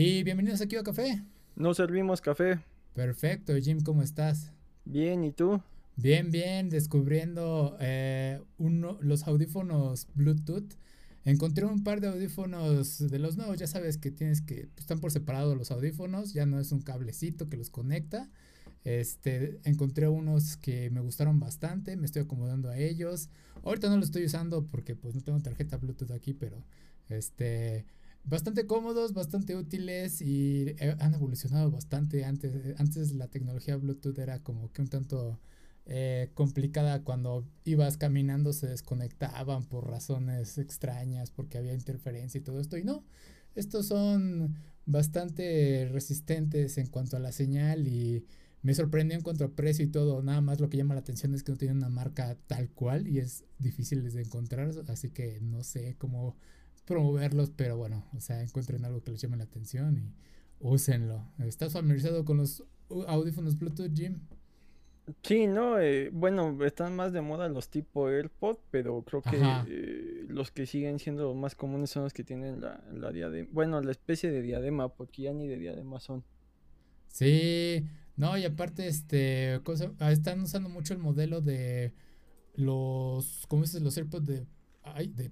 Y bienvenidos aquí a Café. Nos servimos café. Perfecto, Jim, ¿cómo estás? Bien, ¿y tú? Bien, bien, descubriendo eh, uno, los audífonos Bluetooth. Encontré un par de audífonos de los nuevos, ya sabes que tienes que, pues, están por separado los audífonos, ya no es un cablecito que los conecta. Este, encontré unos que me gustaron bastante, me estoy acomodando a ellos. Ahorita no los estoy usando porque pues no tengo tarjeta Bluetooth aquí, pero este, bastante cómodos, bastante útiles y eh, han evolucionado bastante. Antes, antes la tecnología Bluetooth era como que un tanto eh, complicada cuando ibas caminando, se desconectaban por razones extrañas, porque había interferencia y todo esto. Y no, estos son bastante resistentes en cuanto a la señal y me sorprendió en cuanto a precio y todo. Nada más lo que llama la atención es que no tienen una marca tal cual y es difícil de encontrar, así que no sé cómo promoverlos, pero bueno, o sea, encuentren algo que les llame la atención y úsenlo. ¿Estás familiarizado con los audífonos Bluetooth, Jim? Sí, no, eh, bueno, están más de moda los tipo AirPod, pero creo que eh, los que siguen siendo más comunes son los que tienen la, la diadema, bueno, la especie de diadema, porque ya ni de diadema son. Sí, no, y aparte, este, cosa, ah, están usando mucho el modelo de los, ¿cómo dices? Los AirPods de, ay, de,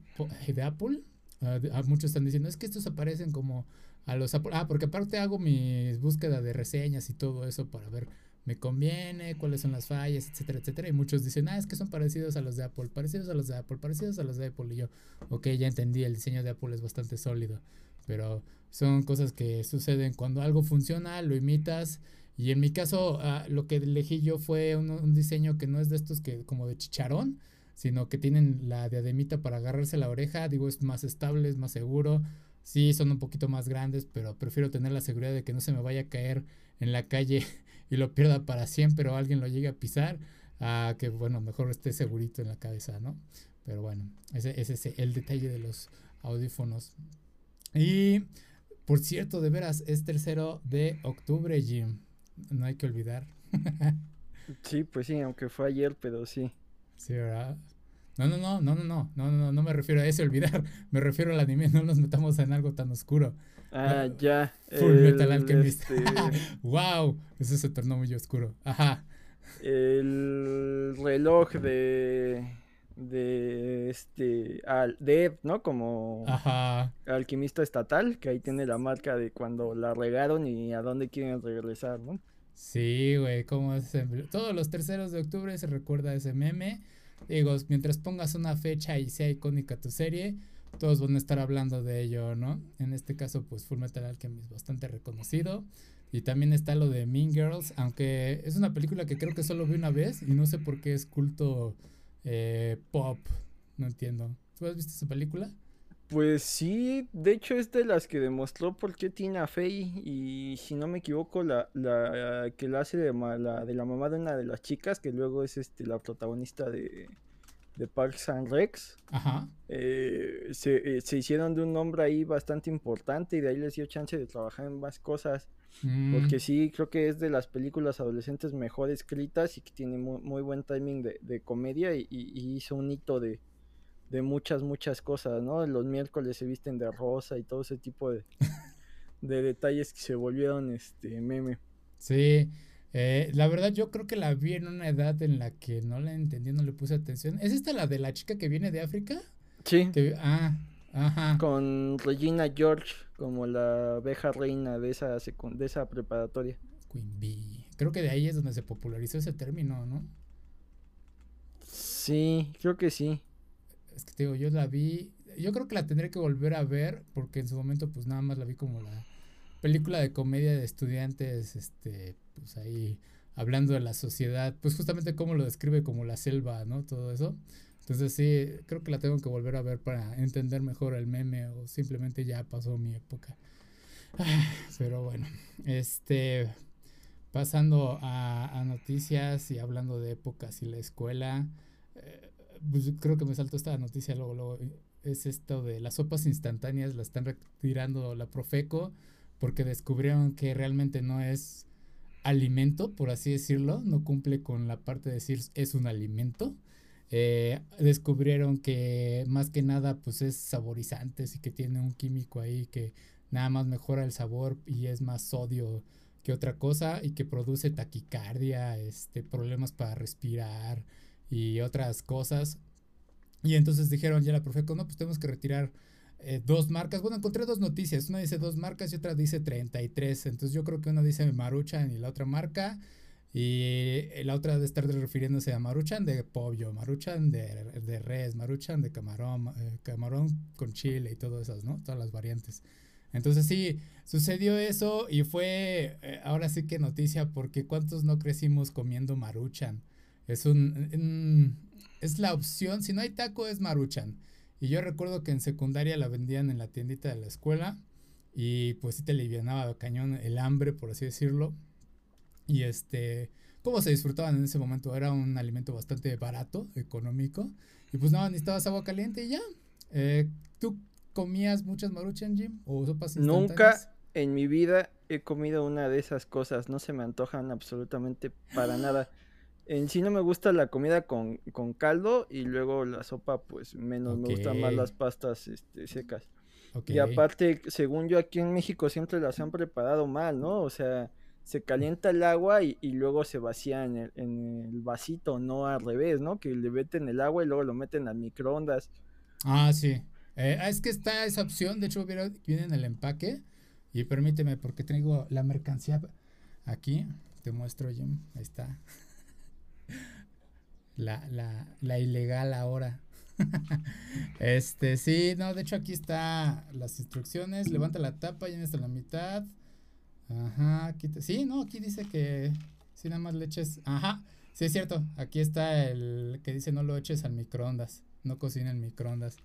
de Apple. Ah, ah, muchos están diciendo, es que estos aparecen como a los. Ah, porque aparte hago mis búsqueda de reseñas y todo eso para ver, me conviene, cuáles son las fallas, etcétera, etcétera. Y muchos dicen, ah, es que son parecidos a los de Apple, parecidos a los de Apple, parecidos a los de Apple. Y yo, ok, ya entendí, el diseño de Apple es bastante sólido. Pero son cosas que suceden cuando algo funciona, lo imitas. Y en mi caso, lo que elegí yo fue un, un diseño que no es de estos que como de chicharón, sino que tienen la diademita para agarrarse la oreja, digo, es más estable, es más seguro. Sí, son un poquito más grandes, pero prefiero tener la seguridad de que no se me vaya a caer en la calle y lo pierda para siempre o alguien lo llegue a pisar, a que, bueno, mejor esté segurito en la cabeza, ¿no? Pero bueno, ese, ese es el detalle de los audífonos. Y, por cierto, de veras, es tercero de octubre, Jim. No hay que olvidar. sí, pues sí, aunque fue ayer, pero sí. Sí, ¿verdad? No, no, no, no, no, no, no, no, no me refiero a ese olvidar, me refiero al anime, no nos metamos en algo tan oscuro. Ah, ya. Full Metal Alchemist. wow, eso se tornó muy oscuro. Ajá. El reloj de de este al de ¿no? Como Ajá. alquimista estatal, que ahí tiene la marca de cuando la regaron y a dónde quieren regresar, ¿no? Sí, güey, como es todos los terceros de octubre se recuerda ese meme. Digo, mientras pongas una fecha y sea icónica tu serie, todos van a estar hablando de ello, ¿no? En este caso, pues Full Metal Alchemist bastante reconocido. Y también está lo de Mean Girls, aunque es una película que creo que solo vi una vez y no sé por qué es culto eh, pop. No entiendo. ¿Tú has visto esa película? Pues sí, de hecho es de las que demostró por qué Tina Fey y si no me equivoco la, la que la hace de, la, de la mamá de una de las chicas que luego es este la protagonista de, de Parks and Rex. Ajá. Eh, se, eh, se, hicieron de un nombre ahí bastante importante y de ahí les dio chance de trabajar en más cosas. Mm. Porque sí, creo que es de las películas adolescentes mejor escritas y que tiene muy, muy buen timing de, de comedia y, y hizo un hito de de muchas, muchas cosas, ¿no? Los miércoles se visten de rosa y todo ese tipo de, de detalles que se volvieron este meme. Sí, eh, la verdad yo creo que la vi en una edad en la que no la entendí, no le puse atención. ¿Es esta la de la chica que viene de África? Sí. ah, ajá. Con Regina George como la abeja reina de esa, de esa preparatoria. Queen Bee. Creo que de ahí es donde se popularizó ese término, ¿no? Sí, creo que sí es que te digo, yo la vi, yo creo que la tendré que volver a ver porque en su momento pues nada más la vi como la película de comedia de estudiantes, este, pues ahí hablando de la sociedad, pues justamente cómo lo describe como la selva, ¿no? Todo eso. Entonces sí, creo que la tengo que volver a ver para entender mejor el meme o simplemente ya pasó mi época. Pero bueno, este, pasando a, a noticias y hablando de épocas y la escuela, eh, pues creo que me saltó esta noticia luego, luego, es esto de las sopas instantáneas, la están retirando la Profeco porque descubrieron que realmente no es alimento, por así decirlo, no cumple con la parte de decir es un alimento. Eh, descubrieron que más que nada pues es saborizantes y que tiene un químico ahí que nada más mejora el sabor y es más sodio que otra cosa y que produce taquicardia, este, problemas para respirar y otras cosas. Y entonces dijeron ya la Profeco, no, pues tenemos que retirar eh, dos marcas. Bueno, encontré dos noticias. Una dice dos marcas y otra dice 33. Entonces yo creo que una dice Maruchan y la otra marca. Y la otra debe estar refiriéndose a Maruchan de pollo, Maruchan de, de res, Maruchan de camarón, eh, camarón con chile y todas esas, ¿no? Todas las variantes. Entonces sí, sucedió eso y fue eh, ahora sí que noticia porque cuántos no crecimos comiendo maruchan. Es un, es la opción, si no hay taco es maruchan. Y yo recuerdo que en secundaria la vendían en la tiendita de la escuela y pues sí te alivianaba cañón el hambre, por así decirlo. Y este, cómo se disfrutaban en ese momento, era un alimento bastante barato, económico. Y pues nada, necesitabas agua caliente y ya. Eh, ¿Tú comías muchas maruchan, Jim? ¿O sopas Nunca en mi vida he comido una de esas cosas. No se me antojan absolutamente para nada. En sí no me gusta la comida con, caldo y luego la sopa, pues menos. Me gustan más las pastas este, secas. Y aparte, según yo, aquí en México siempre las han preparado mal, ¿no? O sea, se calienta el agua y, luego se vacía en el, en el, vasito, no al revés, ¿no? Que le meten el agua y luego lo meten al microondas. Ah, sí. Eh, es que está esa opción, de hecho viene en el empaque. Y permíteme, porque tengo la mercancía aquí. Te muestro, Jim. Ahí está. La, la, la ilegal ahora. este, sí, no, de hecho aquí está las instrucciones. Levanta la tapa, llena hasta la mitad. Ajá, aquí sí, no, aquí dice que si nada más le eches. Ajá, sí es cierto. Aquí está el que dice no lo eches al microondas. No cocina en microondas.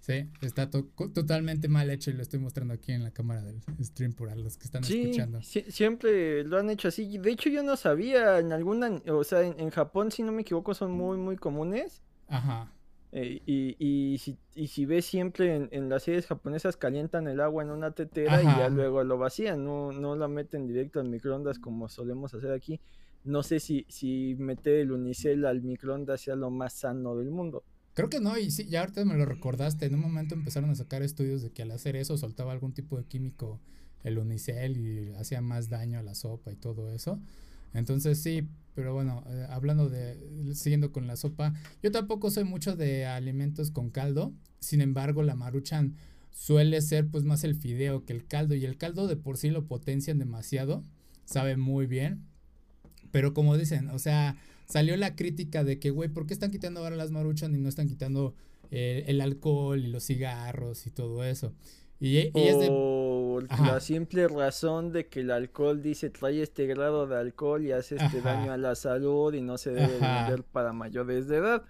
Sí, está totalmente mal hecho y lo estoy mostrando aquí en la cámara del stream para los que están escuchando. Sí, siempre lo han hecho así. De hecho, yo no sabía en alguna, o sea, en, Japón, si no me equivoco, son muy, muy comunes. Ajá. Eh, y, y, si, y si ves siempre en, las series japonesas calientan el agua en una tetera y ya luego lo vacían, no, no la meten directo al microondas como solemos hacer aquí. No sé si, si meter el unicel al microondas sea lo más sano del mundo. Creo que no, y sí, ya ahorita me lo recordaste. En un momento empezaron a sacar estudios de que al hacer eso soltaba algún tipo de químico el unicel y hacía más daño a la sopa y todo eso. Entonces sí, pero bueno, eh, hablando de, siguiendo con la sopa, yo tampoco soy mucho de alimentos con caldo. Sin embargo, la maruchan suele ser pues más el fideo que el caldo y el caldo de por sí lo potencian demasiado, sabe muy bien. Pero como dicen, o sea, salió la crítica de que, güey, ¿por qué están quitando ahora las maruchan y no están quitando eh, el alcohol y los cigarros y todo eso? Y, y es de... la simple razón de que el alcohol dice trae este grado de alcohol y hace este daño a la salud y no se debe vender para mayores de edad.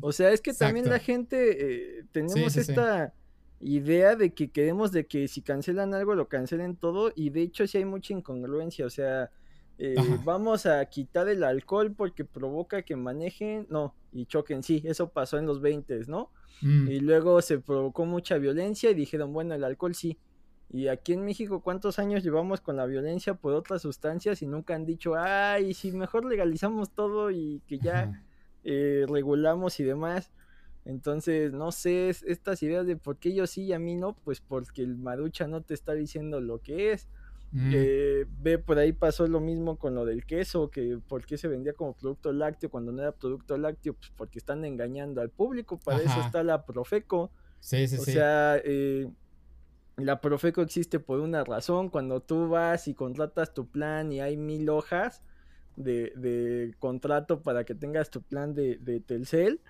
O sea, es que también la gente eh, tenemos esta idea de que queremos de que si cancelan algo lo cancelen todo y de hecho sí hay mucha incongruencia, o sea, eh, vamos a quitar el alcohol porque provoca que manejen, no, y choquen, sí, eso pasó en los 20, ¿no? Mm. Y luego se provocó mucha violencia y dijeron, bueno, el alcohol sí. Y aquí en México, ¿cuántos años llevamos con la violencia por otras sustancias y nunca han dicho, ay, si mejor legalizamos todo y que ya eh, regulamos y demás? Entonces, no sé, estas ideas de por qué yo sí y a mí no, pues porque el marucha no te está diciendo lo que es Mm. ve, por ahí pasó lo mismo con lo del queso, que por qué se vendía como producto lácteo cuando no era producto lácteo, pues porque están engañando al público, para eso está la Profeco. Sí, sí, o sea, eh, la Profeco existe por una razón, cuando tú vas y contratas tu plan y hay mil hojas de, de contrato para que tengas tu plan de, de Telcel,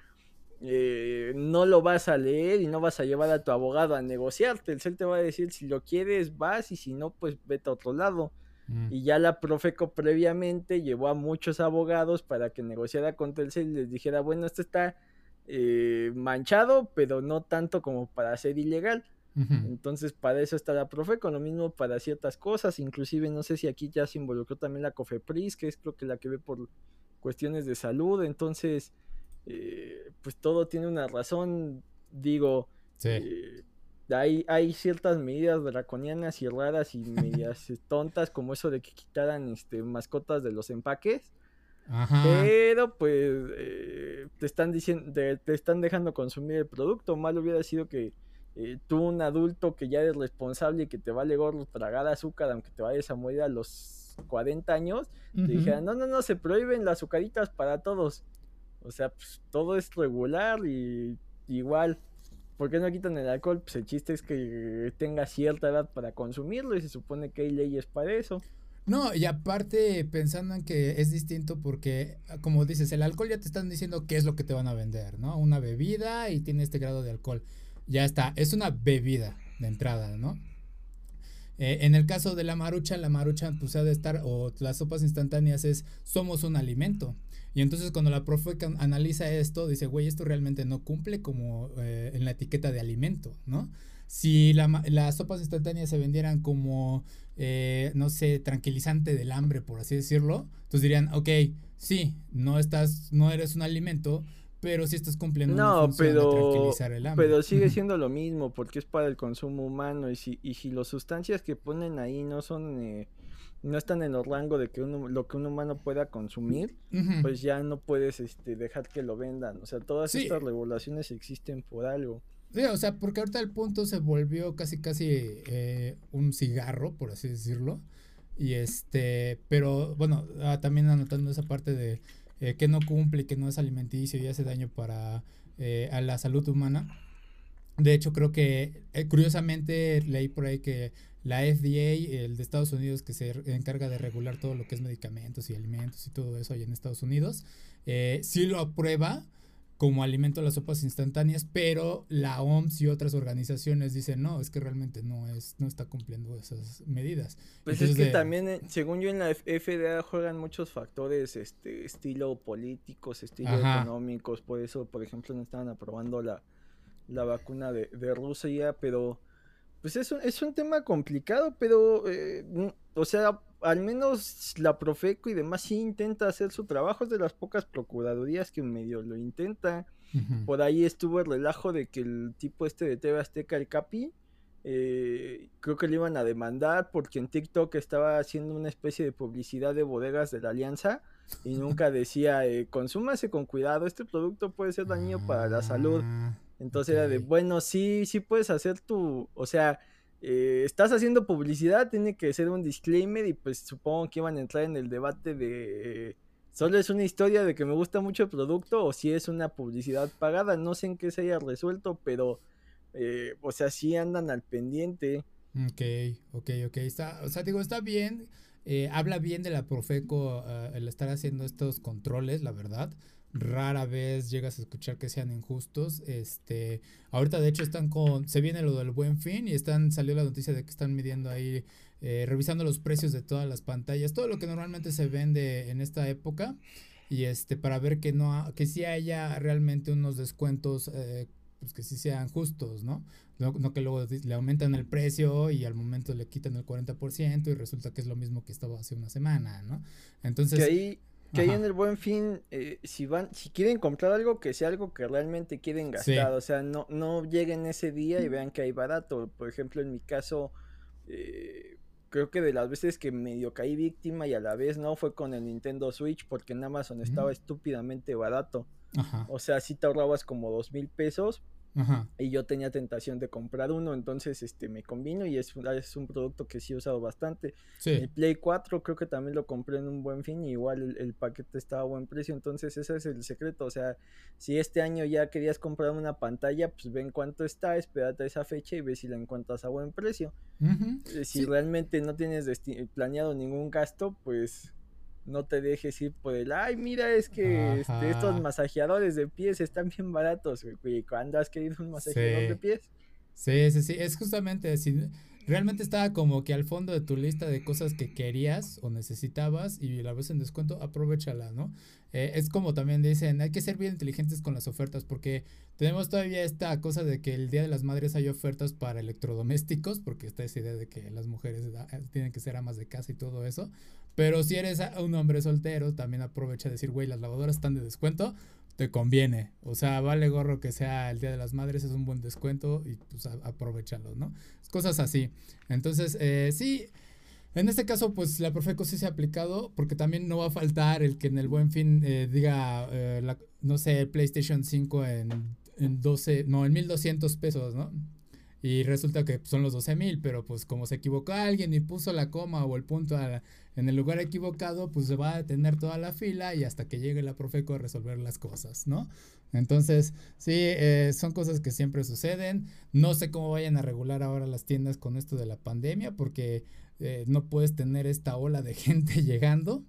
eh, no lo vas a leer y no vas a llevar a tu abogado a negociarte. El CEL te va a decir si lo quieres, vas y si no, pues vete a otro lado. Mm. Y ya la Profeco previamente llevó a muchos abogados para que negociara con Telcel y les dijera, bueno, esto está eh, manchado, pero no tanto como para ser ilegal. Entonces, para eso está la Profeco, lo mismo para ciertas cosas, inclusive no sé si aquí ya se involucró también la Cofepris, que es creo que la que ve por cuestiones de salud, entonces eh, pues todo tiene una razón, digo, eh, hay, hay ciertas medidas draconianas y raras y medias tontas como eso de que quitaran este, mascotas de los empaques. Pero pues eh, te están diciendo, te, están dejando consumir el producto. Mal hubiera sido que eh, tú un adulto que ya eres responsable y que te vale gorro tragar azúcar, aunque te vayas a morir a los 40 años, te dijeran, no, no, no, se prohíben las azucaritas para todos. O sea, pues todo es regular y igual. ¿Por qué no quitan el alcohol? Pues el chiste es que tenga cierta edad para consumirlo y se supone que hay leyes para eso. No, y aparte pensando en que es distinto porque, como dices, el alcohol ya te están diciendo qué es lo que te van a vender, ¿no? Una bebida y tiene este grado de alcohol. Ya está, es una bebida de entrada, ¿no? Eh, en el caso de la marucha, la marucha pues ha de estar, o las sopas instantáneas es, somos un alimento. Y entonces cuando la profe analiza esto, dice, güey, esto realmente no cumple como eh, en la etiqueta de alimento, ¿no? Si las sopas instantáneas se vendieran como, eh, no sé, tranquilizante del hambre, por así decirlo, entonces dirían, ok, sí, no estás, no eres un alimento, pero sí estás cumpliendo no, una pero, de tranquilizar el hambre. Pero sigue siendo lo mismo, porque es para el consumo humano, y si, y si las sustancias que ponen ahí no son... Eh, no están en el rango de que uno, lo que un humano pueda consumir, pues ya no puedes este, dejar que lo vendan. O sea, todas estas regulaciones existen por algo. Sí, o sea, porque ahorita el punto se volvió casi, casi eh, un cigarro, por así decirlo. Y este, pero bueno, ah, también anotando esa parte de eh, que no cumple que no es alimenticio y hace daño para eh, a la salud humana. De hecho, creo que curiosamente leí por ahí que la FDA, el de Estados Unidos, que se encarga de regular todo lo que es medicamentos y alimentos y todo eso ahí en Estados Unidos, sí lo aprueba como alimento a las sopas instantáneas, pero la OMS y otras organizaciones dicen, no, es que realmente no es no está cumpliendo esas medidas. Pues es que también, eh, según yo, en la FDA juegan muchos factores, este, estilo políticos, estilo económicos, por eso, por ejemplo, no estaban aprobando la, la vacuna de, de Rusia, pero pues es un, es un tema complicado, pero, eh, o sea, al menos la Profeco y demás sí intenta hacer su trabajo, es de las pocas procuradurías que medio lo intenta. Por ahí estuvo el relajo de que el tipo este de TV Azteca, el Capi, eh, creo que le iban a demandar porque en TikTok estaba haciendo una especie de publicidad de bodegas de la alianza y nunca decía, eh, consúmase con cuidado, este producto puede ser dañino para la salud. Entonces era de, bueno, sí, sí puedes hacer tu, o sea, eh, estás haciendo publicidad, tiene que ser un disclaimer y pues supongo que iban a entrar en el debate de solo es una historia de que me gusta mucho el producto o si es una publicidad pagada, no sé en qué se haya resuelto, pero eh, o sea, sí andan al pendiente. Ok, ok, ok, está, o sea, digo, está bien, eh, habla bien de la Profeco el estar haciendo estos controles, la verdad rara vez llegas a escuchar que sean injustos. Este, ahorita de hecho están con, se viene lo del buen fin y están, salió la noticia de que están midiendo ahí, eh, revisando los precios de todas las pantallas, todo lo que normalmente se vende en esta época y este, para ver que no, que sí haya realmente unos descuentos, eh, pues que sí sean justos, ¿no? ¿no? que luego le aumentan el precio y al momento le quitan el 40% y resulta que es lo mismo que estaba hace una semana, ¿no? Entonces... ahí que ahí en el buen fin, eh, si van, si quieren comprar algo, que sea algo que realmente quieren gastar, o sea, no, no lleguen ese día y vean que hay barato. Por ejemplo, en mi caso, eh, creo que de las veces que medio caí víctima y a la vez no fue con el Nintendo Switch, porque en Amazon estaba estúpidamente barato. O sea, si te ahorrabas como dos mil pesos, y yo tenía tentación de comprar uno, entonces este me convino y es, es un producto que sí he usado bastante. El Play 4 creo que también lo compré en un buen fin y igual el, paquete estaba a buen precio, entonces ese es el secreto, o sea, si este año ya querías comprar una pantalla, pues ven cuánto está, espérate a esa fecha y ve si la encuentras a buen precio. Eh, si realmente no tienes planeado ningún gasto, pues no te dejes ir por el, ay, mira, es que este, estos masajeadores de pies están bien baratos, güey. ¿Cuándo has querido un masajeador de pies? Sí, sí, sí, es justamente así. Realmente estaba como que al fondo de tu lista de cosas que querías o necesitabas y la ves en descuento, aprovechala, ¿no? Eh, es como también dicen, hay que ser bien inteligentes con las ofertas porque tenemos todavía esta cosa de que el Día de las Madres hay ofertas para electrodomésticos, porque está esa idea de que las mujeres tienen que ser amas de casa y todo eso. Pero si eres un hombre soltero, también aprovecha de decir, güey, las lavadoras están de descuento, te conviene. O sea, vale gorro que sea el Día de las Madres, es un buen descuento y pues aprovechalo, ¿no? Cosas así. Entonces, eh, sí, en este caso, pues la Profeco sí se ha aplicado, porque también no va a faltar el que en el buen fin eh, diga, eh, no sé, PlayStation 5 en, en 12, no, en 1200 pesos, ¿no? Y resulta que son los 12 mil, pero pues como se equivocó alguien y puso la coma o el punto en el lugar equivocado, pues se va a detener toda la fila y hasta que llegue la Profeco a resolver las cosas, ¿no? Entonces, sí, eh, son cosas que siempre suceden. No sé cómo vayan a regular ahora las tiendas con esto de la pandemia, porque eh, no puedes tener esta ola de gente llegando.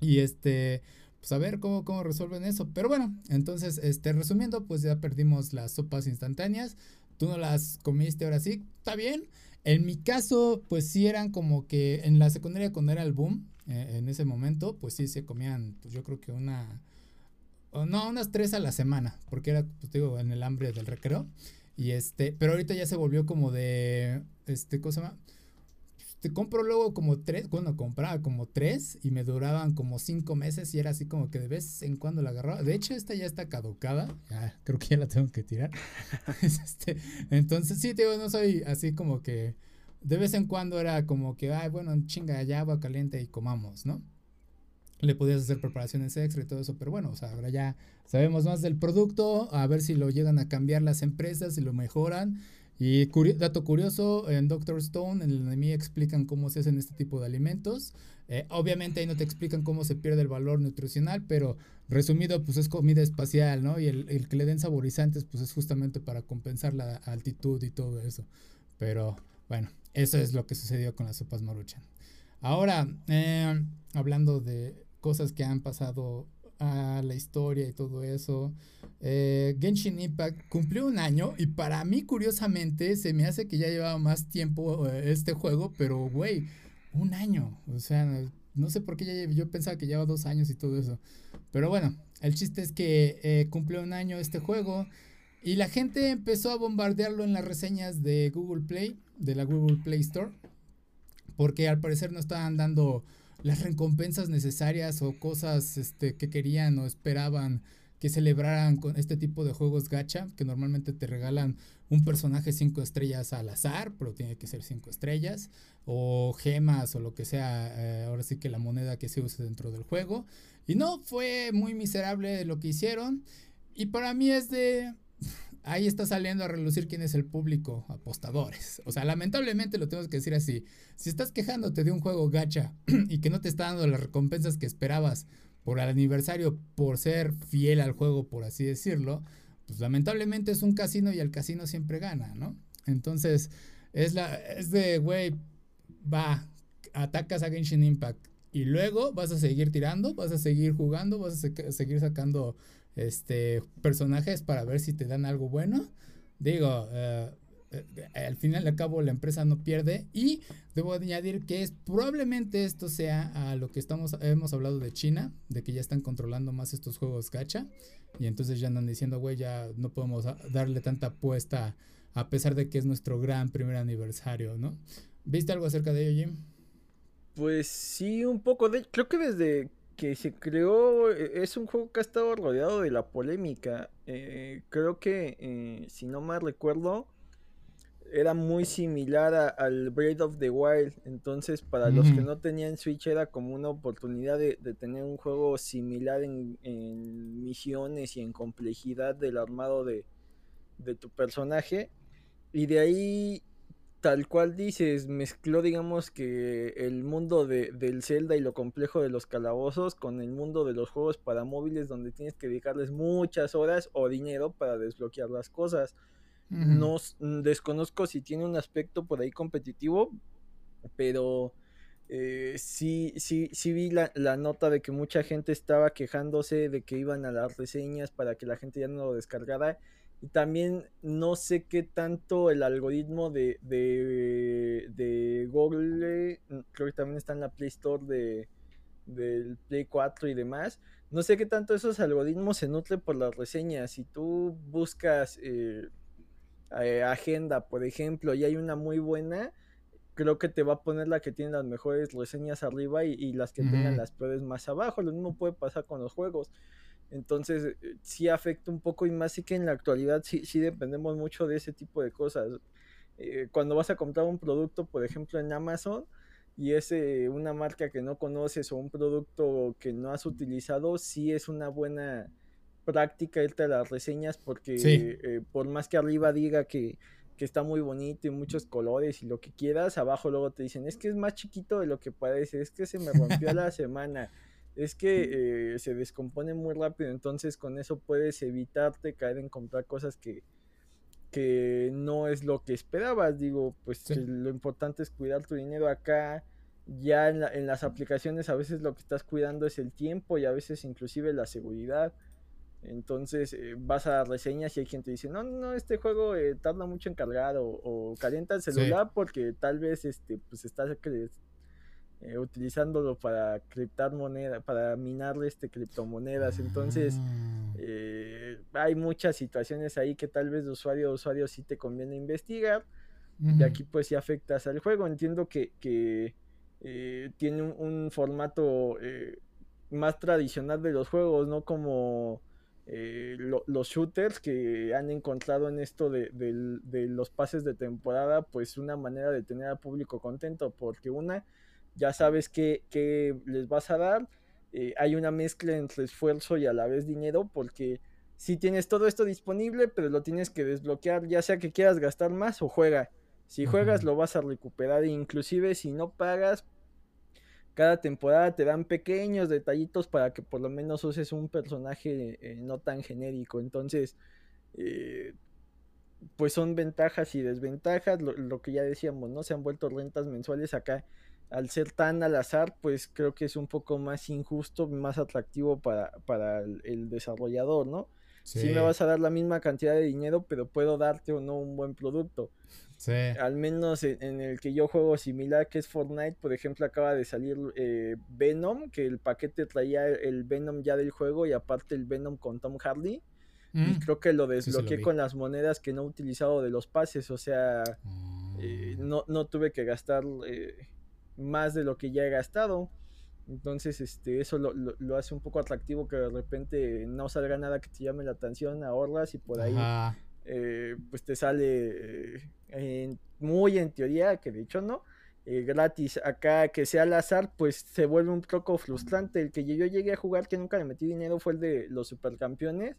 Y este, pues a ver cómo, cómo resuelven eso. Pero bueno, entonces, este, resumiendo, pues ya perdimos las sopas instantáneas. Tú no las comiste ahora sí, está bien. En mi caso, pues sí eran como que en la secundaria cuando era el boom, eh, en ese momento, pues sí se comían, pues yo creo que una, no, unas tres a la semana, porque era, pues digo, en el hambre del recreo. Y este, pero ahorita ya se volvió como de, este, cosa te compro luego como tres, cuando compraba como tres y me duraban como cinco meses y era así como que de vez en cuando la agarraba. De hecho, esta ya está caducada, ya, creo que ya la tengo que tirar. este, entonces, sí, te digo, no soy así como que de vez en cuando era como que, ay, bueno, chinga, ya agua caliente y comamos, ¿no? Le podías hacer preparaciones extra y todo eso, pero bueno, o sea, ahora ya sabemos más del producto, a ver si lo llegan a cambiar las empresas, si lo mejoran y dato curioso, en Doctor Stone, en el enemigo explican cómo se hacen este tipo de alimentos. Eh, obviamente ahí no te explican cómo se pierde el valor nutricional, pero resumido, pues es comida espacial, ¿no? Y el, el, que le den saborizantes, pues es justamente para compensar la altitud y todo eso. Pero bueno, eso es lo que sucedió con las sopas maruchan. Ahora, eh, hablando de cosas que han pasado a la historia y todo eso. Eh, Genshin Impact cumplió un año y para mí curiosamente se me hace que ya llevaba más tiempo eh, este juego, pero güey, un año. O sea, no sé por qué ya, yo pensaba que llevaba dos años y todo eso. Pero bueno, el chiste es que eh, cumplió un año este juego y la gente empezó a bombardearlo en las reseñas de Google Play, de la Google Play Store, porque al parecer no estaban dando las recompensas necesarias o cosas este, que querían o esperaban que celebraran con este tipo de juegos gacha, que normalmente te regalan un personaje 5 estrellas al azar, pero tiene que ser 5 estrellas, o gemas o lo que sea, eh, ahora sí que la moneda que se use dentro del juego. Y no, fue muy miserable lo que hicieron. Y para mí es de, ahí está saliendo a relucir quién es el público, apostadores. O sea, lamentablemente lo tengo que decir así. Si estás quejándote de un juego gacha y que no te está dando las recompensas que esperabas por el aniversario, por ser fiel al juego, por así decirlo, pues lamentablemente es un casino y el casino siempre gana, ¿no? Entonces, es, la, es de, güey, va, atacas a Genshin Impact y luego vas a seguir tirando, vas a seguir jugando, vas a seguir sacando este, personajes para ver si te dan algo bueno. Digo, eh, al final de cabo la empresa no pierde y debo añadir que es probablemente esto sea a lo que estamos hemos hablado de China, de que ya están controlando más estos juegos gacha y entonces ya andan diciendo, güey, ya no podemos darle tanta apuesta a pesar de que es nuestro gran primer aniversario, ¿no? ¿Viste algo acerca de ello, Jim? Pues sí, un poco de creo que desde que se creó, e, es un juego que ha estado rodeado de la polémica. Eh, creo que, eh, si no mal recuerdo, era muy similar al Breath of the Wild. Entonces, para los que no tenían Switch, era como una oportunidad de, tener un juego similar en, misiones y en complejidad del armado de, de tu personaje. Y de ahí tal cual dices, mezcló, digamos, que el mundo de, del Zelda y lo complejo de los calabozos con el mundo de los juegos para móviles donde tienes que dedicarles muchas horas o dinero para desbloquear las cosas. No mm, desconozco si tiene un aspecto por ahí competitivo, pero eh, sí, sí, sí vi la, la, nota de que mucha gente estaba quejándose de que iban a las reseñas para que la gente ya no lo descargara y también no sé qué tanto el algoritmo de, de, Google, mm, creo que también está en la Play Store de, del Play 4 y demás. No sé qué tanto esos algoritmos se nutren por las reseñas. Si tú buscas eh, eh, agenda, por ejemplo, y hay una muy buena, creo que te va a poner la que tiene las mejores reseñas arriba y, las que tengan las peores más abajo. Lo mismo puede pasar con los juegos. Entonces, eh, sí afecta un poco y más sí que en la actualidad sí, sí dependemos mucho de ese tipo de cosas. Eh, cuando vas a comprar un producto, por ejemplo, en Amazon, y es eh, una marca que no conoces o un producto que no has utilizado, sí es una buena práctica irte a las reseñas porque por más que arriba diga que, que está muy bonito y muchos colores y lo que quieras, abajo luego te dicen, es que es más chiquito de lo que parece, es que se me rompió la semana, es que eh, se descompone muy rápido, entonces con eso puedes evitarte caer en comprar cosas que, que no es lo que esperabas, digo, pues lo importante es cuidar tu dinero acá, ya en, en, las aplicaciones a veces lo que estás cuidando es el tiempo y a veces inclusive la seguridad. Entonces eh, vas a reseñas y hay gente que dice, no, no, este juego eh, tarda mucho en cargar o, calienta el celular porque tal vez este, pues estás eh, utilizándolo para criptar moneda, para minar este criptomonedas. Entonces ah. hay muchas situaciones ahí que tal vez de usuario a usuario sí te conviene investigar. Y aquí pues si afectas al juego. Entiendo que, que tiene un, un formato más tradicional de los juegos, no como eh, los shooters que han encontrado en esto de, los pases de temporada, pues una manera de tener al público contento, porque una, ya sabes que, les vas a dar, eh, hay una mezcla entre esfuerzo y a la vez dinero, porque si tienes todo esto disponible, pero lo tienes que desbloquear, ya sea que quieras gastar más o juega. Si juegas lo vas a recuperar, inclusive si no pagas, cada temporada te dan pequeños detallitos para que por lo menos uses un personaje eh, no tan genérico. Entonces, eh, pues son ventajas y desventajas. Lo, que ya decíamos, ¿no? Se han vuelto rentas mensuales acá. Al ser tan al azar, pues creo que es un poco más injusto, más atractivo para, para el, desarrollador, ¿no? Sí. me vas a dar la misma cantidad de dinero, pero puedo darte o no un buen producto. Al menos en, el que yo juego similar, que es Fortnite, por ejemplo, acaba de salir eh, Venom, que el paquete traía el Venom ya del juego y aparte el Venom con Tom Hardy. Y mm. creo que lo desbloqueé con las monedas que no he utilizado de los pases, o sea, eh, ah. no, no, tuve que gastar eh, más de lo que ya he gastado. Entonces, este, eso lo, lo, hace un poco atractivo que de repente no salga nada que te llame la atención, ahorras y por ahí eh, pues te sale eh, muy en teoría, que de hecho no, eh, gratis. Acá que sea al azar, pues se vuelve un poco frustrante. El que yo llegué a jugar que nunca le metí dinero fue el de los supercampeones.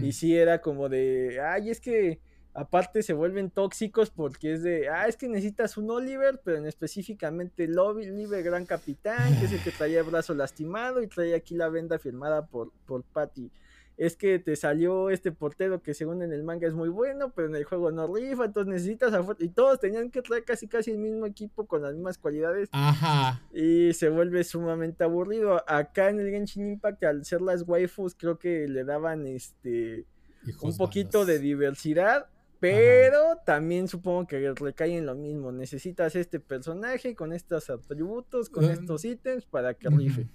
Y sí era como de, ay, es que aparte se vuelven tóxicos porque es de, ah, es que necesitas un Oliver, pero en específicamente el Oliver Gran Capitán, que es el que traía el brazo lastimado y traía aquí la venda firmada por, por Patty es que te salió este portero que según en el manga es muy bueno, pero en el juego no rifa, entonces necesitas a y todos tenían que traer casi casi el mismo equipo con las mismas cualidades. Ajá. Y se vuelve sumamente aburrido. Acá en el Genshin Impact al ser las waifus creo que le daban este un poquito de diversidad, pero también supongo que recae en lo mismo. Necesitas este personaje con estos atributos, con estos ítems para que rife.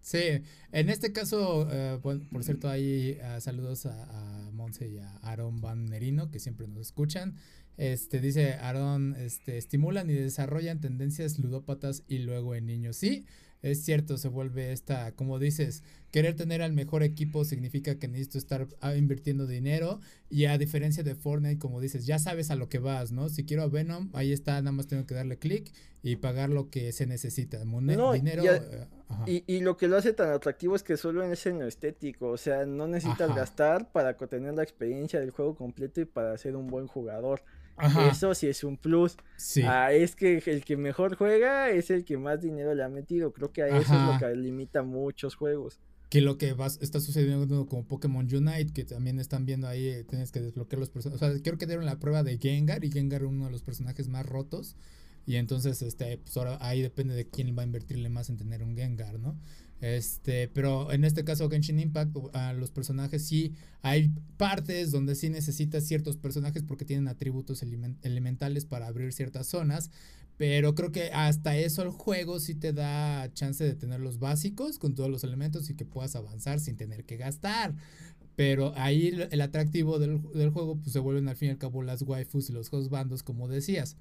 Sí, en este caso, eh, por cierto, hay ah, saludos a, a, Monse y a Aaron Van Nerino, que siempre nos escuchan. Este dice Aaron, este, estimulan y desarrollan tendencias ludópatas y luego en niños. Sí, es cierto, se vuelve esta, como dices, querer tener al mejor equipo significa que necesito estar ah, invirtiendo dinero y a diferencia de Fortnite, como dices, ya sabes a lo que vas, ¿no? Si quiero a Venom, ahí está, nada más tengo que darle clic y pagar lo que se necesita, dinero. Y, eh, y, lo que lo hace tan atractivo es que solo es en lo estético, o sea, no necesitas gastar para tener la experiencia del juego completo y para ser un buen jugador. Eso sí es un plus. Ah, es que el que mejor juega es el que más dinero le ha metido. Creo que a eso es lo que limita muchos juegos. Que lo que está sucediendo con Pokémon Unite, que también están viendo ahí, eh, tienes que desbloquear los personajes. O sea, creo que dieron la prueba de Gengar y Gengar es uno de los personajes más rotos. Y entonces, este, pues ahora ahí depende de quién va a invertirle más en tener un Gengar, ¿no? Este, pero en este caso Genshin Impact, a los personajes sí hay partes donde sí necesitas ciertos personajes porque tienen atributos elementales para abrir ciertas zonas, pero creo que hasta eso el juego sí te da chance de tener los básicos con todos los elementos y que puedas avanzar sin tener que gastar. Pero ahí el, atractivo del, del, juego pues se vuelven al fin y al cabo las waifus y los bandos como decías.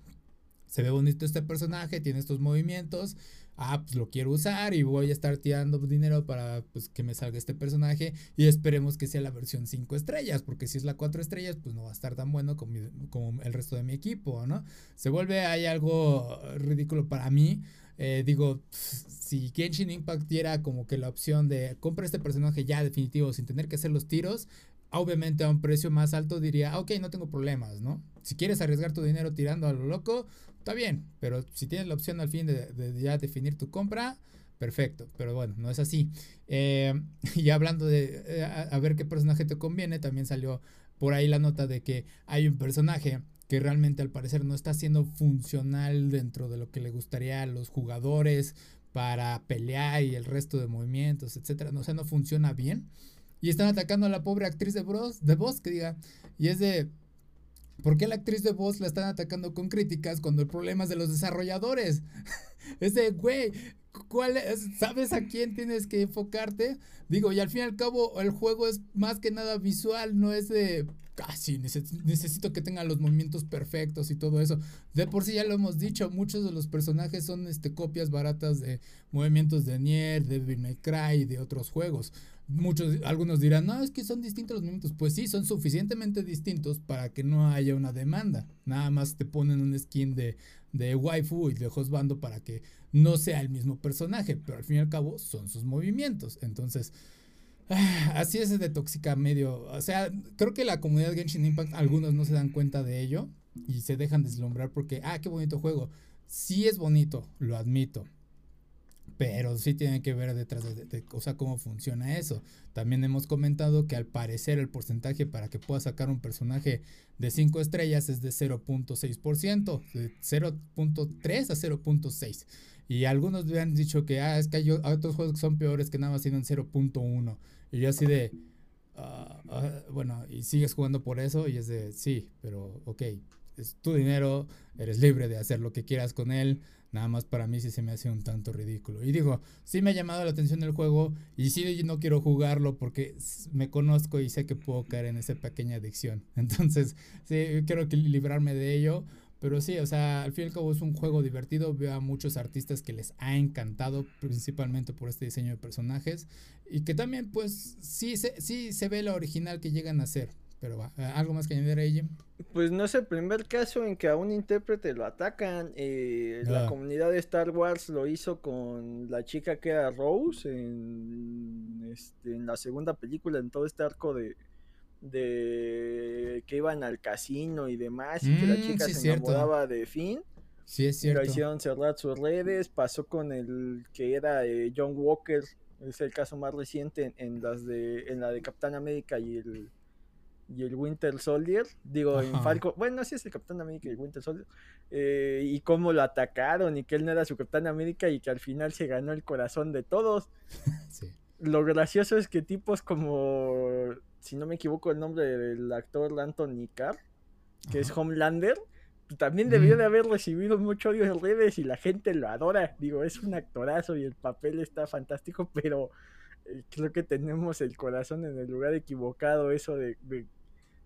Se ve bonito este personaje, tiene estos movimientos ah, pues lo quiero usar y voy a estar tirando dinero para pues, que me salga este personaje y esperemos que sea la versión 5 estrellas, porque si es la 4 estrellas, pues no va a estar tan bueno como, como el resto de mi equipo, ¿no? Se vuelve ahí algo ridículo para mí. Eh, digo, si Genshin Impact diera como que la opción de compra este personaje ya definitivo sin tener que hacer los tiros, obviamente a un precio más alto diría, ok, no tengo problemas, ¿no? Si quieres arriesgar tu dinero tirando a lo loco, está bien, pero si tienes la opción al fin de, ya definir tu compra, perfecto, pero bueno, no es así. Eh, y hablando de eh, a, ver qué personaje te conviene, también salió por ahí la nota de que hay un personaje que realmente al parecer no está siendo funcional dentro de lo que le gustaría a los jugadores para pelear y el resto de movimientos, etcétera. No, o sea, no funciona bien. Y están atacando a la pobre actriz de, Bros, de voz, que diga. Y es de. ¿Por qué la actriz de voz la están atacando con críticas cuando el problema es de los desarrolladores? es de, güey, ¿cuál ¿sabes a quién tienes que enfocarte? Digo, y al fin y al cabo, el juego es más que nada visual, no es de casi necesito que tenga los movimientos perfectos y todo eso. De por sí ya lo hemos dicho, muchos de los personajes son este, copias baratas de movimientos de Nier, de Devil May Cry y de otros juegos. Muchos, algunos dirán, no, es que son distintos los movimientos. Pues sí, son suficientemente distintos para que no haya una demanda. Nada más te ponen un skin de, de waifu y de hostbando para que no sea el mismo personaje, pero al fin y al cabo son sus movimientos. Entonces, Así es de tóxica medio. O sea, creo que la comunidad Genshin Impact, algunos no se dan cuenta de ello y se dejan deslumbrar porque, ah, qué bonito juego. Sí es bonito, lo admito. Pero sí tiene que ver detrás de, de, cómo funciona eso. También hemos comentado que al parecer el porcentaje para que pueda sacar un personaje de 5 estrellas es de 0.6%, de 0.3 a 0.6. Y algunos me han dicho que, ah, es que hay otros juegos que son peores que nada más tienen 0.1. Y yo así de, ah, bueno, y sigues jugando por eso y es de, sí, pero ok, es tu dinero, eres libre de hacer lo que quieras con él. Nada más para mí sí se me hace un tanto ridículo. Y digo, sí me ha llamado la atención el juego y sí no quiero jugarlo porque me conozco y sé que puedo caer en esa pequeña adicción. Entonces, sí, quiero librarme de ello. Pero sí, o sea, al fin y al cabo es un juego divertido. Veo a muchos artistas que les ha encantado, principalmente por este diseño de personajes. Y que también, pues, sí se, sí se ve la original que llegan a ser. Pero va, ¿algo más que añadir ahí, Jim? Pues no es el primer caso en que a un intérprete lo atacan. Eh, la comunidad de Star Wars lo hizo con la chica que era Rose en, este, en la segunda película, en todo este arco de, de que iban al casino y demás, y que la mm, chica se enamoraba de Finn. Sí, es cierto. Lo hicieron cerrar sus redes, pasó con el que era eh, John Walker, es el caso más reciente en, las de en la de Capitán América y el y el Winter Soldier, digo, en Falco, bueno, sí es el Capitán América y el Winter Soldier, eh, y cómo lo atacaron y que él no era su Capitán América y que al final se ganó el corazón de todos. Lo gracioso es que tipos como si no me equivoco, el nombre del actor Anthony Carr, que es Homelander, también debió de haber recibido mucho odio en redes y la gente lo adora. Digo, es un actorazo y el papel está fantástico, pero eh, creo que tenemos el corazón en el lugar equivocado, eso de,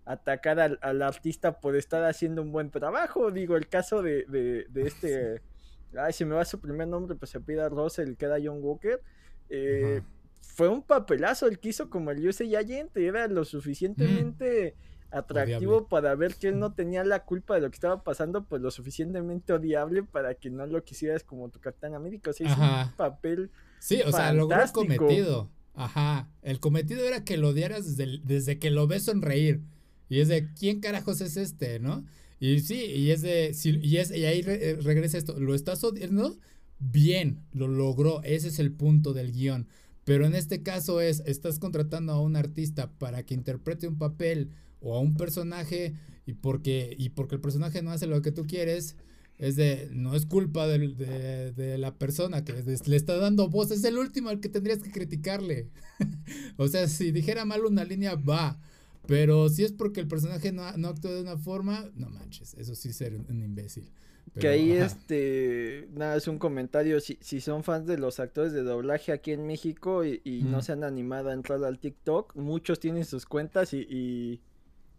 atacar al, artista por estar haciendo un buen trabajo. Digo, el caso de, de, este... Ay, si me va su primer nombre, pues se pida Russell, queda John Walker. Eh, fue un papelazo el que hizo como el Yusei Agent, era lo suficientemente mm. atractivo para ver que él no tenía la culpa de lo que estaba pasando, pues lo suficientemente odiable para que no lo quisieras como tu Capitán América, o sea, hizo un papel Sí, o sea, logró el cometido. Ajá, el cometido era que lo odiaras desde, desde que lo ves sonreír. Y es de, ¿quién carajos es este, no? Y sí, y es de, y, es, y ahí regresa esto, ¿lo estás odiando? Bien, lo logró, ese es el punto del guion. Pero en este caso es, estás contratando a un artista para que interprete un papel o a un personaje y porque, y porque el personaje no hace lo que tú quieres, es de, no es culpa de, de, la persona que le está dando voz, es el último al que tendrías que criticarle. o sea, si dijera mal una línea, va. Pero si es porque el personaje no, no actúa de una forma, no manches, eso sí ser un imbécil. Que ahí este, nada, es un comentario, si, si son fans de los actores de doblaje aquí en México y, no se han animado a entrar al TikTok, muchos tienen sus cuentas y,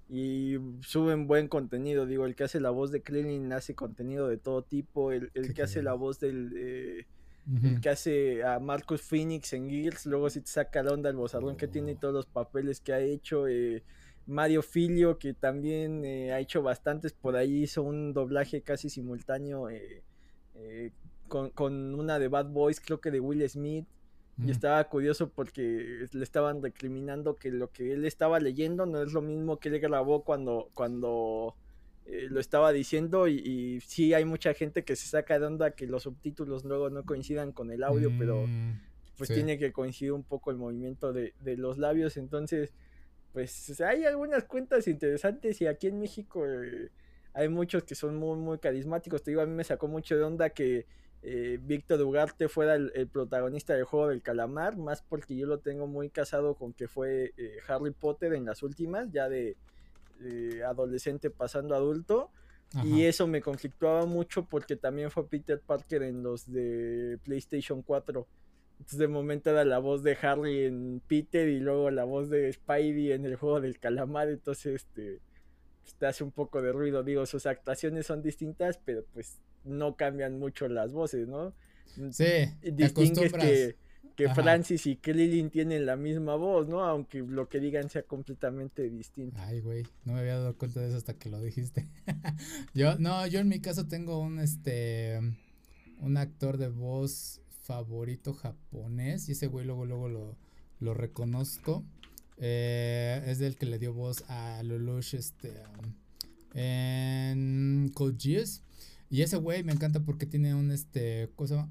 y, suben buen contenido, digo, el que hace la voz de Krillin hace contenido de todo tipo, el, el que hace la voz del... Eh, el que hace a Marcus Phoenix en Gears, luego si te saca la onda el bozarrón que tiene y todos los papeles que ha hecho, eh, Mario Filio, que también eh, ha hecho bastantes, por ahí hizo un doblaje casi simultáneo eh, eh, con, una de Bad Boys, creo que de Will Smith. Y estaba curioso porque le estaban recriminando que lo que él estaba leyendo no es lo mismo que él grabó cuando, cuando lo estaba diciendo. Y, y, sí hay mucha gente que se saca de onda que los subtítulos luego no coincidan con el audio, pero Mm, pues sí. tiene que coincidir un poco el movimiento de, de los labios. Entonces, pues hay algunas cuentas interesantes y aquí en México eh, hay muchos que son muy, muy carismáticos. Te digo, a mí me sacó mucho de onda que eh, Víctor Ugarte fuera el, el, protagonista del juego del calamar, más porque yo lo tengo muy casado con que fue eh, Harry Potter en las últimas, ya de adolescente pasando adulto. Ajá. Y eso me conflictuaba mucho porque también fue Peter Parker en los de PlayStation 4. Entonces de momento era la voz de Harry en Peter y luego la voz de Spidey en el juego del calamar. Entonces este pues, te hace un poco de ruido. Digo, sus actuaciones son distintas, pero pues no cambian mucho las voces, ¿no? Sí, te Distingues que, que Ajá. Francis y Krillin tienen la misma voz, ¿no? Aunque lo que digan sea completamente distinto. Ay, güey, no me había dado cuenta de eso hasta que lo dijiste. yo, no, yo en mi caso tengo un, este, un actor de voz favorito japonés y ese güey luego, luego lo, lo reconozco. Eh, es del que le dio voz a Lelouch, este, en Code. Y ese güey me encanta porque tiene un, este, cosa,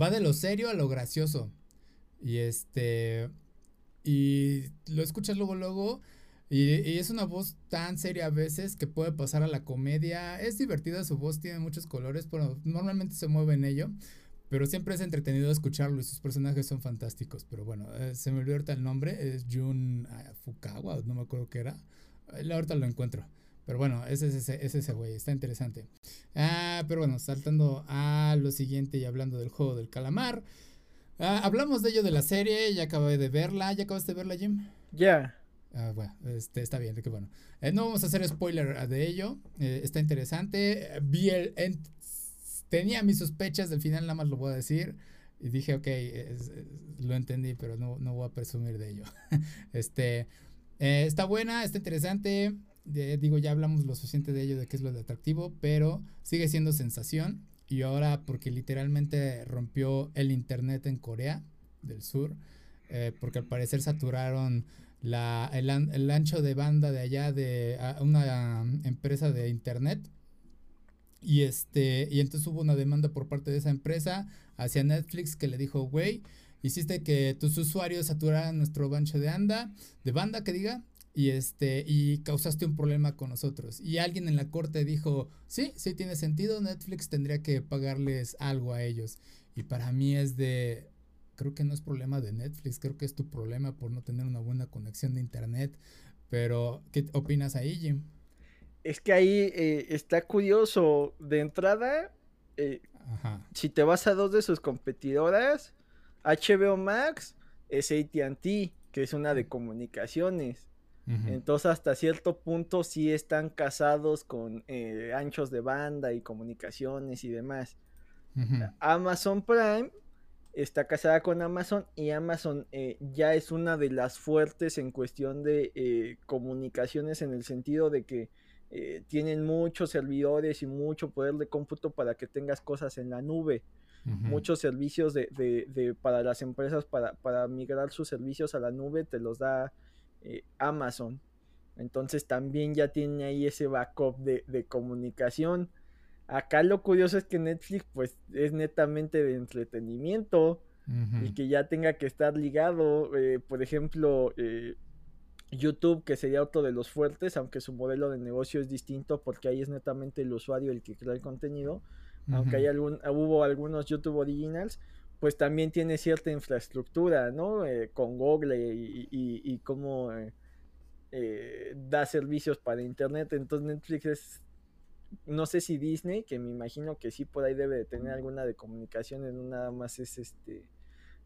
va de lo serio a lo gracioso. Y este, y lo escuchas luego, luego. Y, y, es una voz tan seria a veces que puede pasar a la comedia. Es divertida su voz, tiene muchos colores, pero normalmente se mueve en ello. Pero siempre es entretenido escucharlo y sus personajes son fantásticos. Pero bueno, eh, se me olvidó ahorita el nombre. Es Jun uh, Fukawa, no me acuerdo qué era. Eh, ahorita lo encuentro. Pero bueno, ese es ese, es ese güey, está interesante. Ah, pero bueno, saltando a lo siguiente y hablando del juego del calamar. Ah, hablamos de ello de la serie, ya acabé de verla. ¿Ya acabaste de verla, Jim? Ya. Yeah. Ah, bueno, este, está bien, que bueno. Eh, no vamos a hacer spoiler de ello. Eh, está interesante. Vi el. En, tenía mis sospechas del final, nada más lo voy a decir. Y dije, ok, lo entendí, pero no, no, voy a presumir de ello. este. Eh, está buena, está interesante. digo, ya hablamos lo suficiente de ello, de qué es lo de atractivo, pero sigue siendo sensación. Y ahora, porque literalmente rompió el internet en Corea del Sur, eh, porque al parecer saturaron la, el, el, ancho de banda de allá de una um, empresa de internet. Y este, y entonces hubo una demanda por parte de esa empresa hacia Netflix que le dijo, güey, hiciste que tus usuarios saturaran nuestro ancho de de banda que diga, y este, y causaste un problema con nosotros. Y alguien en la corte dijo, sí, sí tiene sentido, Netflix tendría que pagarles algo a ellos. Y para mí es de, creo que no es problema de Netflix, creo que es tu problema por no tener una buena conexión de internet. Pero, ¿qué opinas ahí, Jim? Es que ahí eh, está curioso. De entrada, eh, si te vas a dos de sus competidoras, HBO Max es ATT, que es una de comunicaciones. Uh -huh. Entonces, hasta cierto punto, sí están casados con eh, anchos de banda y comunicaciones y demás. Uh -huh. Amazon Prime está casada con Amazon y Amazon eh, ya es una de las fuertes en cuestión de eh, comunicaciones en el sentido de que eh, tienen muchos servidores y mucho poder de cómputo para que tengas cosas en la nube. Uh -huh. Muchos servicios de, de, de, para las empresas para, para, migrar sus servicios a la nube te los da eh, Amazon. Entonces también ya tiene ahí ese backup de, de comunicación. Acá lo curioso es que Netflix pues es netamente de entretenimiento uh -huh. y que ya tenga que estar ligado, eh, por ejemplo, eh, YouTube que sería otro de los fuertes, aunque su modelo de negocio es distinto porque ahí es netamente el usuario el que crea el contenido, uh -huh. aunque hay algún, hubo algunos YouTube Originals, pues también tiene cierta infraestructura, ¿no? Eh, con Google y, y, y cómo eh, da servicios para Internet, entonces Netflix es no sé si Disney, que me imagino que sí por ahí debe de tener alguna de comunicaciones, no nada más es este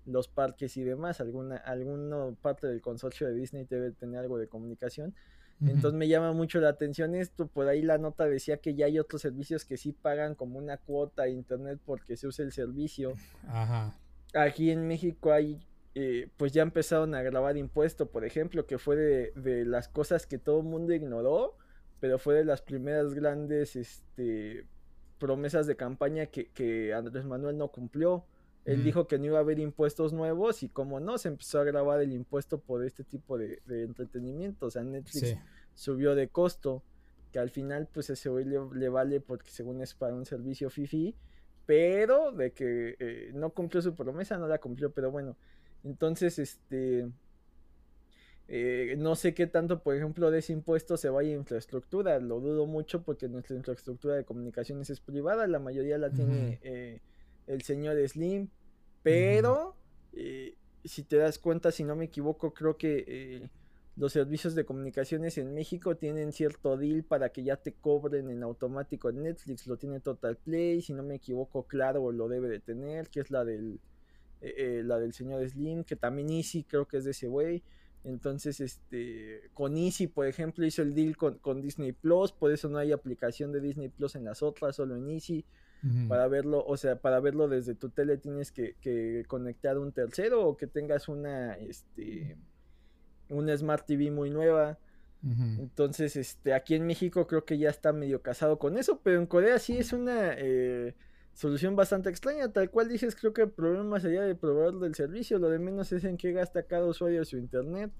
los parques y demás, alguna, alguna parte del consorcio de Disney debe tener algo de comunicación. Uh -huh. Entonces me llama mucho la atención esto, por ahí la nota decía que ya hay otros servicios que sí pagan como una cuota a internet porque se usa el servicio. Ajá. Aquí en México hay eh, pues ya empezaron a grabar impuesto, por ejemplo, que fue de, de las cosas que todo el mundo ignoró pero fue de las primeras grandes este, promesas de campaña que, que, Andrés Manuel no cumplió, Él dijo que no iba a haber impuestos nuevos y como no, se empezó a grabar el impuesto por este tipo de, entretenimiento. O sea, Netflix subió de costo, que al final pues ese hoy le, vale porque según es para un servicio FIFI, pero de que eh, no cumplió su promesa, no la cumplió, pero bueno. Entonces, este... Eh, no sé qué tanto, por ejemplo, de ese impuesto se vaya a infraestructura. Lo dudo mucho porque nuestra infraestructura de comunicaciones es privada. La mayoría la tiene eh, el señor Slim. Pero, eh, si te das cuenta, si no me equivoco, creo que los servicios de comunicaciones en México tienen cierto deal para que ya te cobren en automático en Netflix. Lo tiene Total Play. Si no me equivoco, claro, lo debe de tener, que es la del, la del señor Slim. Que también Easy creo que es de ese güey. Entonces, este, con Easy, por ejemplo, hizo el deal con, Disney Plus, por eso no hay aplicación de Disney Plus en las otras, solo en Easy. Para verlo, o sea, para verlo desde tu tele tienes que, conectar un tercero o que tengas una, este, una Smart TV muy nueva. Entonces, este, aquí en México creo que ya está medio casado con eso, pero en Corea sí es una eh, solución bastante extraña. Tal cual dices, creo que el problema allá del proveedor del servicio, lo de menos es en qué gasta cada usuario su internet.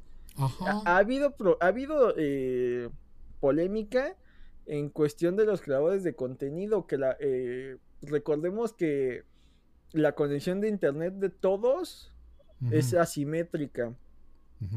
Ha, habido, ha habido eh, polémica en cuestión de los creadores de contenido, que la, eh, recordemos que la conexión de internet de todos es asimétrica.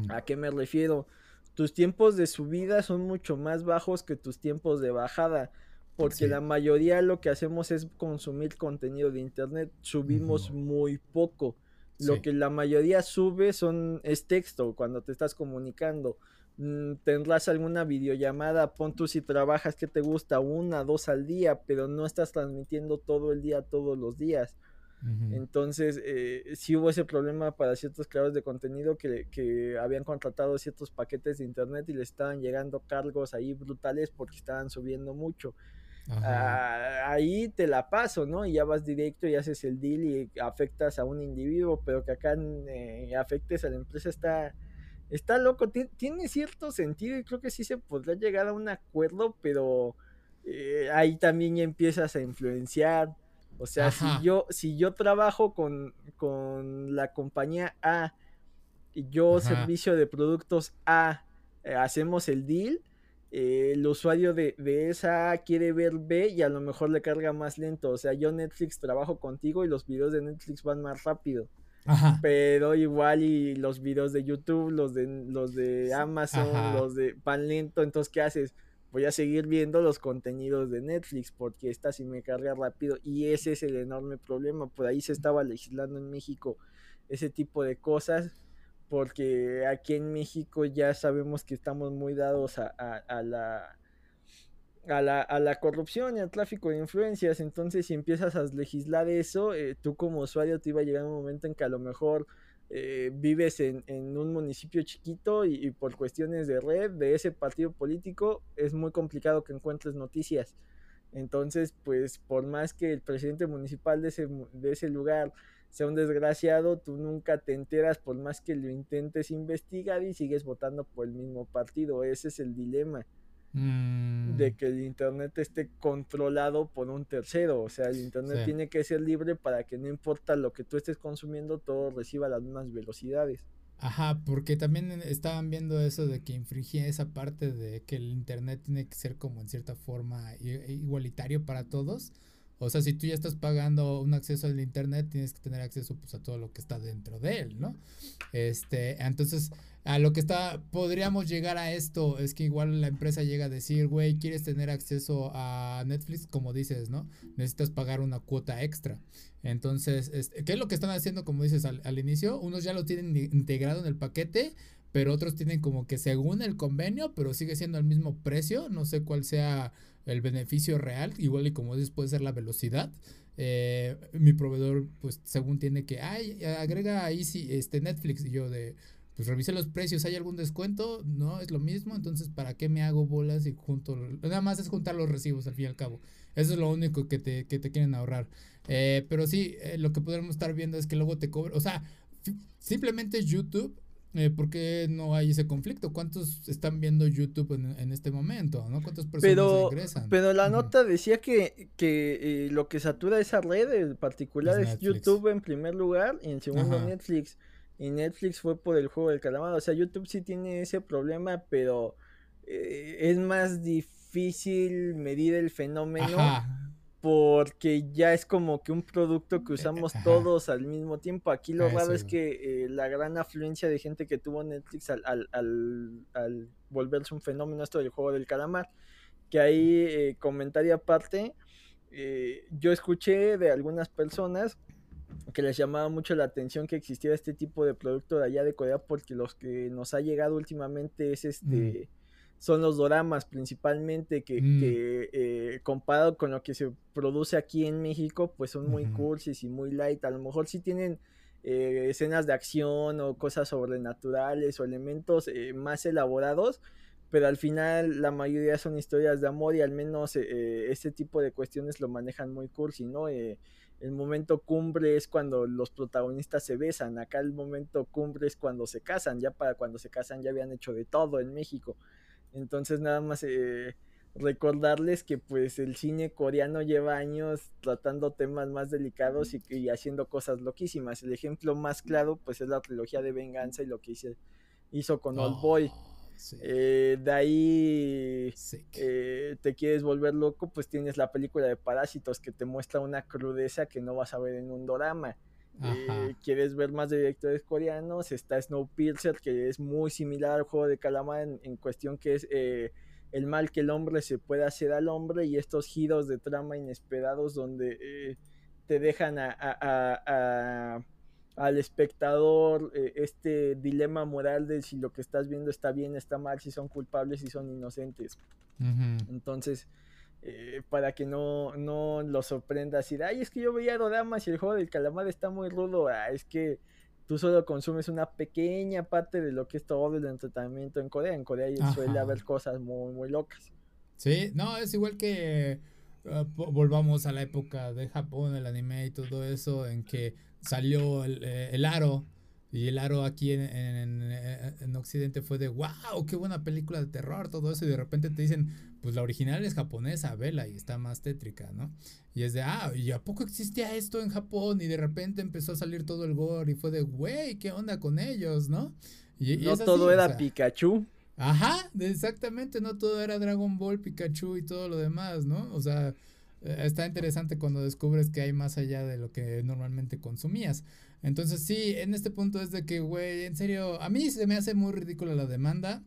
¿A qué me refiero? Tus tiempos de subida son mucho más bajos que tus tiempos de bajada porque la mayoría lo que hacemos es consumir contenido de internet, subimos muy poco. Lo que la mayoría sube son es texto cuando te estás comunicando. Mm, tendrás alguna videollamada, pon tú si trabajas que te gusta una, dos al día, pero no estás transmitiendo todo el día, todos los días. Entonces, eh, sí hubo ese problema para ciertos creadores de contenido que, que, habían contratado ciertos paquetes de internet y le estaban llegando cargos ahí brutales porque estaban subiendo mucho. Ah, ahí te la paso, ¿no? Y ya vas directo y haces el deal y afectas a un individuo, pero que acá eh, afectes a la empresa está, está loco. tiene cierto sentido y creo que sí se podrá llegar a un acuerdo, pero eh, ahí también ya empiezas a influenciar. O sea, si yo, si yo trabajo con, con la compañía A y yo servicio de productos A, eh, hacemos el deal eh, el usuario de, esa quiere ver B y a lo mejor le carga más lento. O sea, yo Netflix trabajo contigo y los videos de Netflix van más rápido. Pero igual y los videos de YouTube, los de los de Amazon, los de van lento. Entonces, ¿qué haces? Voy a seguir viendo los contenidos de Netflix porque esta sí me carga rápido. Y ese es el enorme problema. Por ahí se estaba legislando en México ese tipo de cosas porque aquí en México ya sabemos que estamos muy dados a, la, a, la, a la corrupción y al tráfico de influencias. Entonces, si empiezas a legislar eso, eh, tú como usuario te iba a llegar un momento en que a lo mejor eh, vives en, un municipio chiquito y, por cuestiones de red de ese partido político es muy complicado que encuentres noticias. Entonces, pues por más que el presidente municipal de ese, de ese lugar sea un desgraciado, tú nunca te enteras por más que lo intentes investigar y sigues votando por el mismo partido. Ese es el dilema. Mm. De que el Internet esté controlado por un tercero. O sea, el Internet tiene que ser libre para que no importa lo que tú estés consumiendo, todo reciba las mismas velocidades. Ajá, porque también estaban viendo eso de que infringía esa parte de que el Internet tiene que ser como en cierta forma igualitario para todos. O sea, si tú ya estás pagando un acceso al internet, tienes que tener acceso pues a todo lo que está dentro de él, ¿no? Este, entonces, a lo que está, podríamos llegar a esto, es que igual la empresa llega a decir, güey, quieres tener acceso a Netflix, como dices, ¿no? Necesitas pagar una cuota extra. Entonces, este, ¿qué es lo que están haciendo, como dices al, al inicio? Unos ya lo tienen integrado en el paquete, pero otros tienen como que según el convenio, pero sigue siendo el mismo precio, no sé cuál sea el beneficio real, igual y como dices puede ser la velocidad. Eh, mi proveedor, pues según tiene que, ay, agrega ahí sí, este Netflix y yo de, pues revise los precios, ¿hay algún descuento? No, es lo mismo, entonces ¿para qué me hago bolas y junto? Nada más es juntar los recibos al fin y al cabo. Eso es lo único que te, que te quieren ahorrar. Eh, pero sí, eh, lo que podemos estar viendo es que luego te cobran, o sea, simplemente YouTube eh, ¿por qué no hay ese conflicto? ¿Cuántos están viendo YouTube en, este momento? ¿no? ¿Cuántas personas pero, ingresan? Pero la nota decía que, que eh, lo que satura esa red en particular es, YouTube en primer lugar y en segundo Netflix. Y Netflix fue por el juego del calamar. O sea, YouTube sí tiene ese problema, pero eh, es más difícil medir el fenómeno porque ya es como que un producto que usamos todos al mismo tiempo. Aquí lo raro es que eh, la gran afluencia de gente que tuvo Netflix al, al, volverse un fenómeno esto del juego del calamar, que ahí eh, comentario aparte, eh, yo escuché de algunas personas que les llamaba mucho la atención que existiera este tipo de producto de allá de Corea porque los que nos ha llegado últimamente es este... Mm son los doramas principalmente que, mm. eh, comparado con lo que se produce aquí en México pues son muy cursis y muy light a lo mejor sí tienen eh, escenas de acción o cosas sobrenaturales o elementos eh, más elaborados pero al final la mayoría son historias de amor y al menos este tipo de cuestiones lo manejan muy cursi, ¿no? El momento cumbre es cuando los protagonistas se besan, acá el momento cumbre es cuando se casan, ya para cuando se casan ya habían hecho de todo en México. Entonces nada más eh, recordarles que pues el cine coreano lleva años tratando temas más delicados y, haciendo cosas loquísimas. El ejemplo más claro pues es la trilogía de Venganza y lo que hizo, hizo con Old Boy. Eh, de ahí eh, te quieres volver loco, pues tienes la película de Parásitos que te muestra una crudeza que no vas a ver en un drama. Eh, quieres ver más de directores coreanos, está Snowpiercer, que es muy similar al juego de Calamar en, cuestión que es el mal que el hombre se puede hacer al hombre y estos giros de trama inesperados donde te dejan a, al espectador este dilema moral de si lo que estás viendo está bien, está mal, si son culpables, si son inocentes. Entonces, eh, para que no, no lo sorprenda así, ay, es que yo veía doramas y el juego del calamar está muy rudo, ah, es que tú solo consumes una pequeña parte de lo que es todo el entretenimiento en Corea, en Corea suele haber cosas muy, muy locas. Sí, no, es igual que ah, volvamos a la época de Japón, el anime y todo eso, en que salió el, eh, el aro y el aro aquí en, en, Occidente fue de, wow, qué buena película de terror, todo eso. Y de repente te dicen, pues la original es japonesa, vela, y está más tétrica, ¿no? Y es de, ah, ¿y a poco existía esto en Japón? Y de repente empezó a salir todo el gore y fue de, güey, ¿qué onda con ellos, no? Y, no todo era Pikachu. Ajá, exactamente, no todo era Dragon Ball, Pikachu y todo lo demás, ¿no? O sea, está interesante cuando descubres que hay más allá de lo que normalmente consumías. Entonces sí, en este punto es de que, güey, en serio, a mí se me hace muy ridícula la demanda.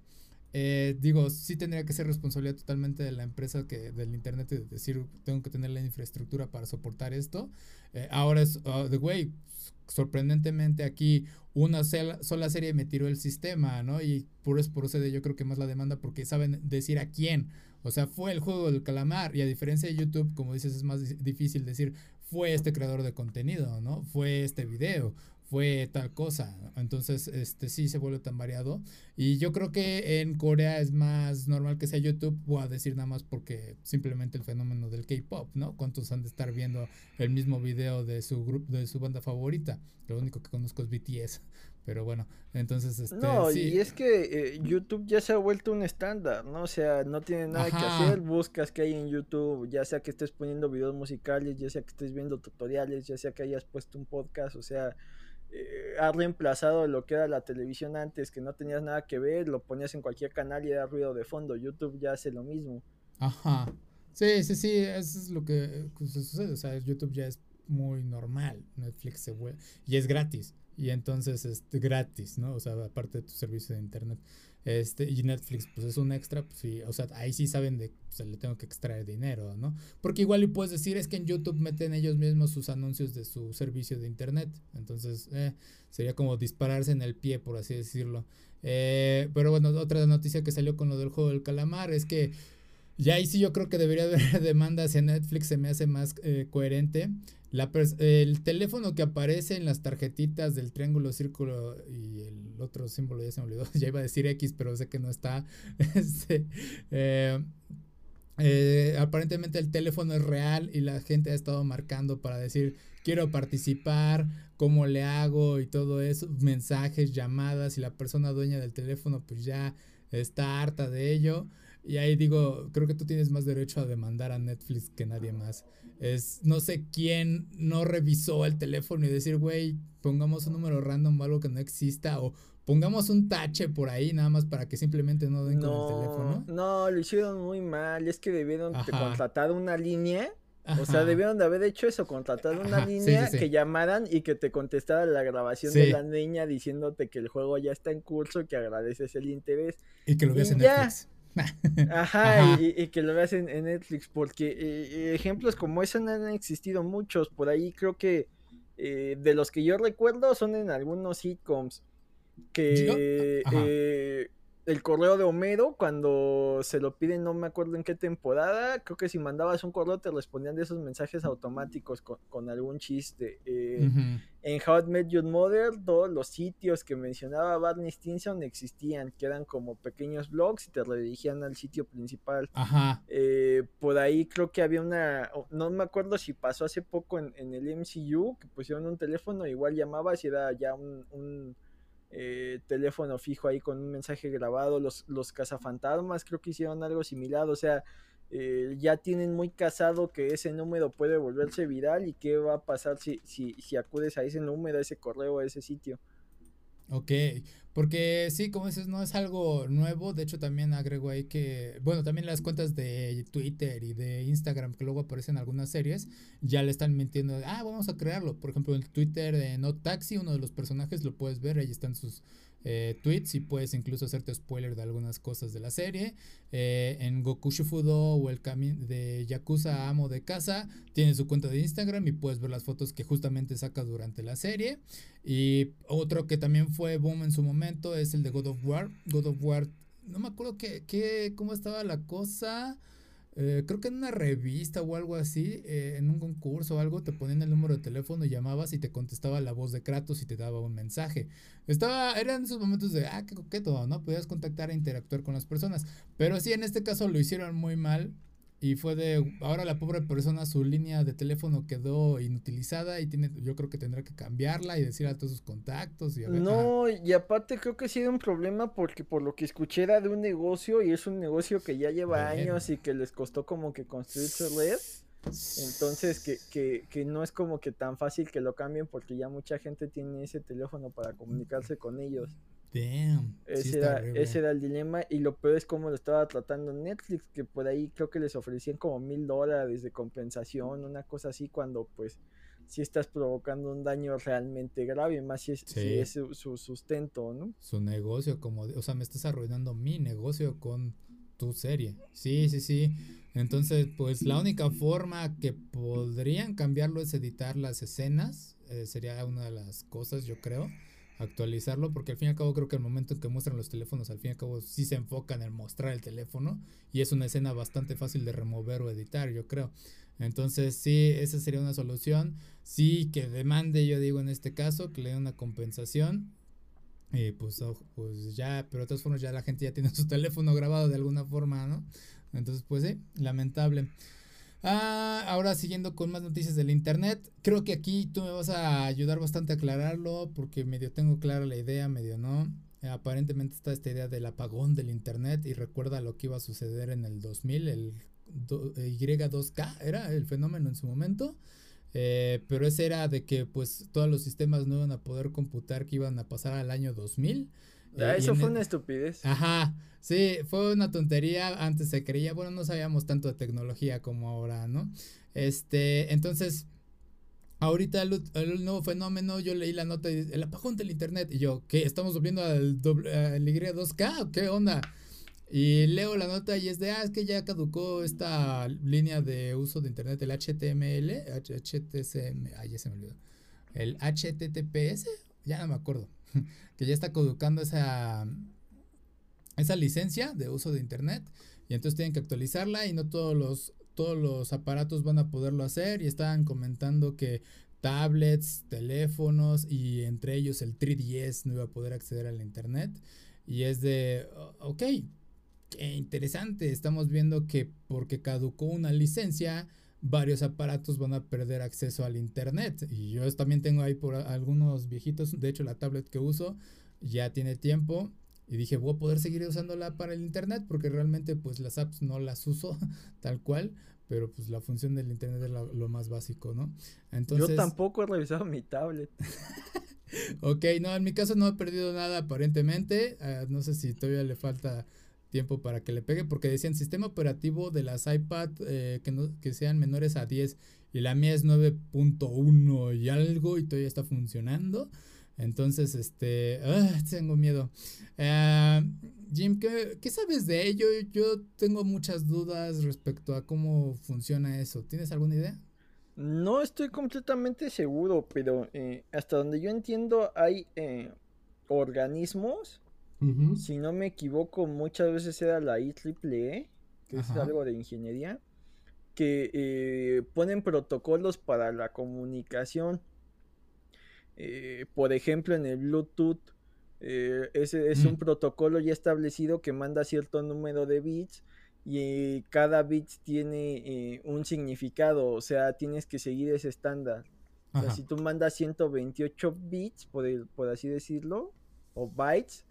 Eh, digo, sí tendría que ser responsabilidad totalmente de la empresa que del internet de decir, tengo que tener la infraestructura para soportar esto. Eh, ahora es ah, de, güey, sorprendentemente aquí una sola serie me tiró el sistema, ¿no? Y por eso procede yo creo que más la demanda porque saben decir a quién. O sea, fue el juego del calamar y a diferencia de YouTube, como dices, es más difícil decir, fue este creador de contenido, ¿no? Fue este video, fue tal cosa. Entonces, este sí se vuelve tan variado. Y yo creo que en Corea es más normal que sea YouTube, voy a decir nada más porque simplemente el fenómeno del K-pop, ¿no? ¿Cuántos han de estar viendo el mismo video de su grupo, de su banda favorita? Lo único que conozco es BTS. Pero bueno, entonces este, No, y es que eh, YouTube ya se ha vuelto un estándar, ¿no? O sea, no tiene nada que hacer, buscas que hay en YouTube, ya sea que estés poniendo videos musicales, ya sea que estés viendo tutoriales, ya sea que hayas puesto un podcast, o sea, eh, ha reemplazado lo que era la televisión antes, que no tenías nada que ver, lo ponías en cualquier canal y era ruido de fondo. YouTube ya hace lo mismo. Ajá. Sí, sí, sí, eso es lo que sucede. O sea, YouTube ya es muy normal. Netflix se vuelve. Y es gratis y entonces es gratis, ¿no? O sea, aparte de tu servicio de internet. Este, y Netflix, pues es un extra, pues sí, o sea, ahí sí saben de, pues le tengo que extraer dinero, ¿no? Porque igual y puedes decir, es que en YouTube meten ellos mismos sus anuncios de su servicio de internet, entonces, eh, sería como dispararse en el pie, por así decirlo. Eh, pero bueno, otra noticia que salió con lo del juego del calamar es que ya ahí sí yo creo que debería haber demanda hacia Netflix, se me hace más eh, coherente. El teléfono que aparece en las tarjetitas del triángulo, círculo y el otro símbolo ya se me olvidó, ya iba a decir X, pero sé que no está. Este, eh, eh, aparentemente el teléfono es real y la gente ha estado marcando para decir quiero participar, cómo le hago y todo eso, mensajes, llamadas y la persona dueña del teléfono pues ya está harta de ello. Y ahí digo, creo que tú tienes más derecho a demandar a Netflix que nadie más. Es, no sé quién no revisó el teléfono y decir, güey, pongamos un número random o algo que no exista o pongamos un tache por ahí nada más para que simplemente no den con el teléfono. No, lo hicieron muy mal. Es que debieron contratar una línea. O sea, debieron de haber hecho eso, contratar una línea que llamaran y que te contestara la grabación de la niña diciéndote que el juego ya está en curso, que agradeces el interés. Y que lo veas en Netflix. Ajá, Y, que lo veas en, Netflix, porque eh, ejemplos como ese no han existido muchos. Por ahí creo que eh, de los que yo recuerdo son en algunos sitcoms que eh, el correo de Homero, cuando se lo piden, no me acuerdo en qué temporada, creo que si mandabas un correo te respondían de esos mensajes automáticos con, algún chiste. Eh, en How I Met Your Mother, todos los sitios que mencionaba Barney Stinson existían, que eran como pequeños blogs y te redirigían al sitio principal. Eh, por ahí creo que había una, no me acuerdo si pasó hace poco en, el MCU, que pusieron un teléfono, igual llamabas y era ya un eh, teléfono fijo ahí con un mensaje grabado. Los, los cazafantasmas creo que hicieron algo similar. O sea, eh, ya tienen muy casado que ese número puede volverse viral y qué va a pasar si, si, si acudes a ese número, a ese correo, a ese sitio. Ok, porque sí, como dices, no es algo nuevo. De hecho, también agrego ahí que, bueno, también las cuentas de Twitter y de Instagram que luego aparecen en algunas series, ya le están mintiendo, ah, vamos a crearlo. Por ejemplo, en Twitter de No Taxi, uno de los personajes lo puedes ver, ahí están sus eh, tweets y puedes incluso hacerte spoiler de algunas cosas de la serie. Eh, en Goku Shufudo o el camino de Yakuza Amo de Casa, tiene su cuenta de Instagram y puedes ver las fotos que justamente saca durante la serie. Y otro que también fue boom en su momento es el de God of War. God of War, no me acuerdo qué, qué, cómo estaba la cosa. Eh, creo que en una revista o algo así, eh, en un concurso o algo, te ponían el número de teléfono y llamabas y te contestaba la voz de Kratos y te daba un mensaje. Estaba, eran esos momentos de, ah, qué coqueto, ¿no? Podías contactar e interactuar con las personas. Pero sí, en este caso lo hicieron muy mal y fue de, ahora la pobre persona, su línea de teléfono quedó inutilizada y tiene, yo creo que tendrá que cambiarla y decir a todos sus contactos. Y no, y aparte creo que ha sido un problema porque por lo que escuché era de un negocio y es un negocio que ya lleva años y que les costó como que construir su red. Entonces que, que, que no es como que tan fácil que lo cambien porque ya mucha gente tiene ese teléfono para comunicarse con ellos. Damn. Ese, era, ese era el dilema. Y lo peor es cómo lo estaba tratando Netflix, que por ahí creo que les ofrecían como mil dólares de compensación, una cosa así, cuando pues si estás provocando un daño realmente grave, más si es, su, sustento, ¿no? Su negocio, como, o sea, me estás arruinando mi negocio con tu serie. Sí, sí, sí. Entonces, pues la única forma que podrían cambiarlo es editar las escenas. Eh, sería una de las cosas, yo creo actualizarlo, porque al fin y al cabo creo que el momento en que muestran los teléfonos, al fin y al cabo sí se enfocan en mostrar el teléfono y es una escena bastante fácil de remover o editar, yo creo. Entonces sí, esa sería una solución. Sí, que demande, yo digo en este caso, que le dé una compensación. Y pues, pues ya, pero de todas formas ya la gente ya tiene su teléfono grabado de alguna forma, ¿no? Entonces, pues sí, lamentable. Ah, ahora siguiendo con más noticias del internet, creo que aquí tú me vas a ayudar bastante a aclararlo porque medio tengo clara la idea, medio no. aparentemente está esta idea del apagón del internet y recuerda lo que iba a suceder en el 2000, el Y2K era el fenómeno en su momento. Eh, pero ese era de que pues todos los sistemas no iban a poder computar que iban a pasar al año 2000 Ah, eso fue una estupidez. Ajá, sí, fue una tontería. Antes se creía, bueno, no sabíamos tanto de tecnología como ahora, ¿no? Este, entonces, ahorita el, nuevo fenómeno, yo leí la nota, el apagón del internet, y yo, ¿qué? ¿Estamos volviendo al, al Y2K? ¿Qué onda? Y leo la nota y es de, ah, es que ya caducó esta línea de uso de internet, el HTML, HTCM, ay, ya se me olvidó. El HTTPS, ya no me acuerdo. que ya está caducando esa, esa licencia de uso de internet y entonces tienen que actualizarla y no todos los, todos los aparatos van a poderlo hacer y estaban comentando que tablets, teléfonos y entre ellos el 3DS no iba a poder acceder al internet y es de, ok, qué interesante, estamos viendo que porque caducó una licencia, varios aparatos van a perder acceso al internet. Y yo también tengo ahí por algunos viejitos, de hecho la tablet que uso ya tiene tiempo. Y dije, voy a poder seguir usándola para el internet porque realmente pues las apps no las uso tal cual, pero pues la función del internet es lo, más básico, ¿no? Entonces... Yo tampoco he revisado mi tablet. ok, no, en mi caso no he perdido nada aparentemente. Ah, no sé si todavía le falta tiempo para que le pegue, porque decían sistema operativo de las iPad eh, que, no, que sean menores a 10 y la mía es 9.1 y algo y todavía está funcionando. Entonces, este, ah, tengo miedo. Ah, Jim, ¿qué, sabes de ello? Yo tengo muchas dudas respecto a cómo funciona eso. ¿Tienes alguna idea? No estoy completamente seguro, pero eh, hasta donde yo entiendo hay eh, organismos, si no me equivoco, muchas veces era la IEEE, e, que es algo de ingeniería, que eh, ponen protocolos para la comunicación. por ejemplo, en el Bluetooth eh, ese es un mm. protocolo ya establecido que manda cierto número de bits y cada bit tiene eh, un significado, o sea, tienes que seguir ese estándar. si tú mandas 128 bits, por, por así decirlo, o bytes,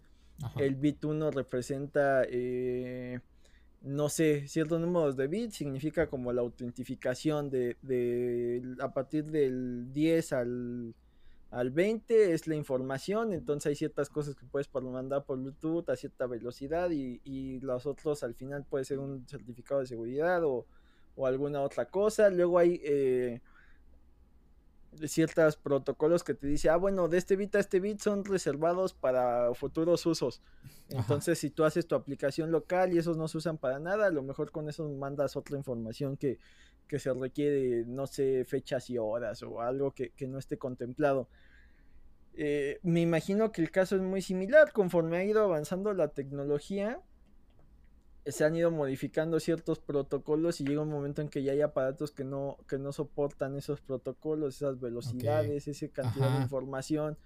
el bit 1 representa, eh, no sé, ciertos números de bits, significa como la autentificación de, a partir del 10 al al 20 es la información, entonces hay ciertas cosas que puedes mandar por Bluetooth a cierta velocidad y, los otros al final puede ser un certificado de seguridad o, alguna otra cosa. Luego hay eh, ciertos protocolos que te dice, ah, bueno, de este bit a este bit son reservados para futuros usos. Entonces, si tú haces tu aplicación local y esos no se usan para nada, a lo mejor con eso mandas otra información que, que se requiere, no sé, fechas y horas o algo que, no esté contemplado. Eh, me imagino que el caso es muy similar. Conforme ha ido avanzando la tecnología, se han ido modificando ciertos protocolos y llega un momento en que ya hay aparatos que no, que no soportan esos protocolos, esas velocidades, esa cantidad de información,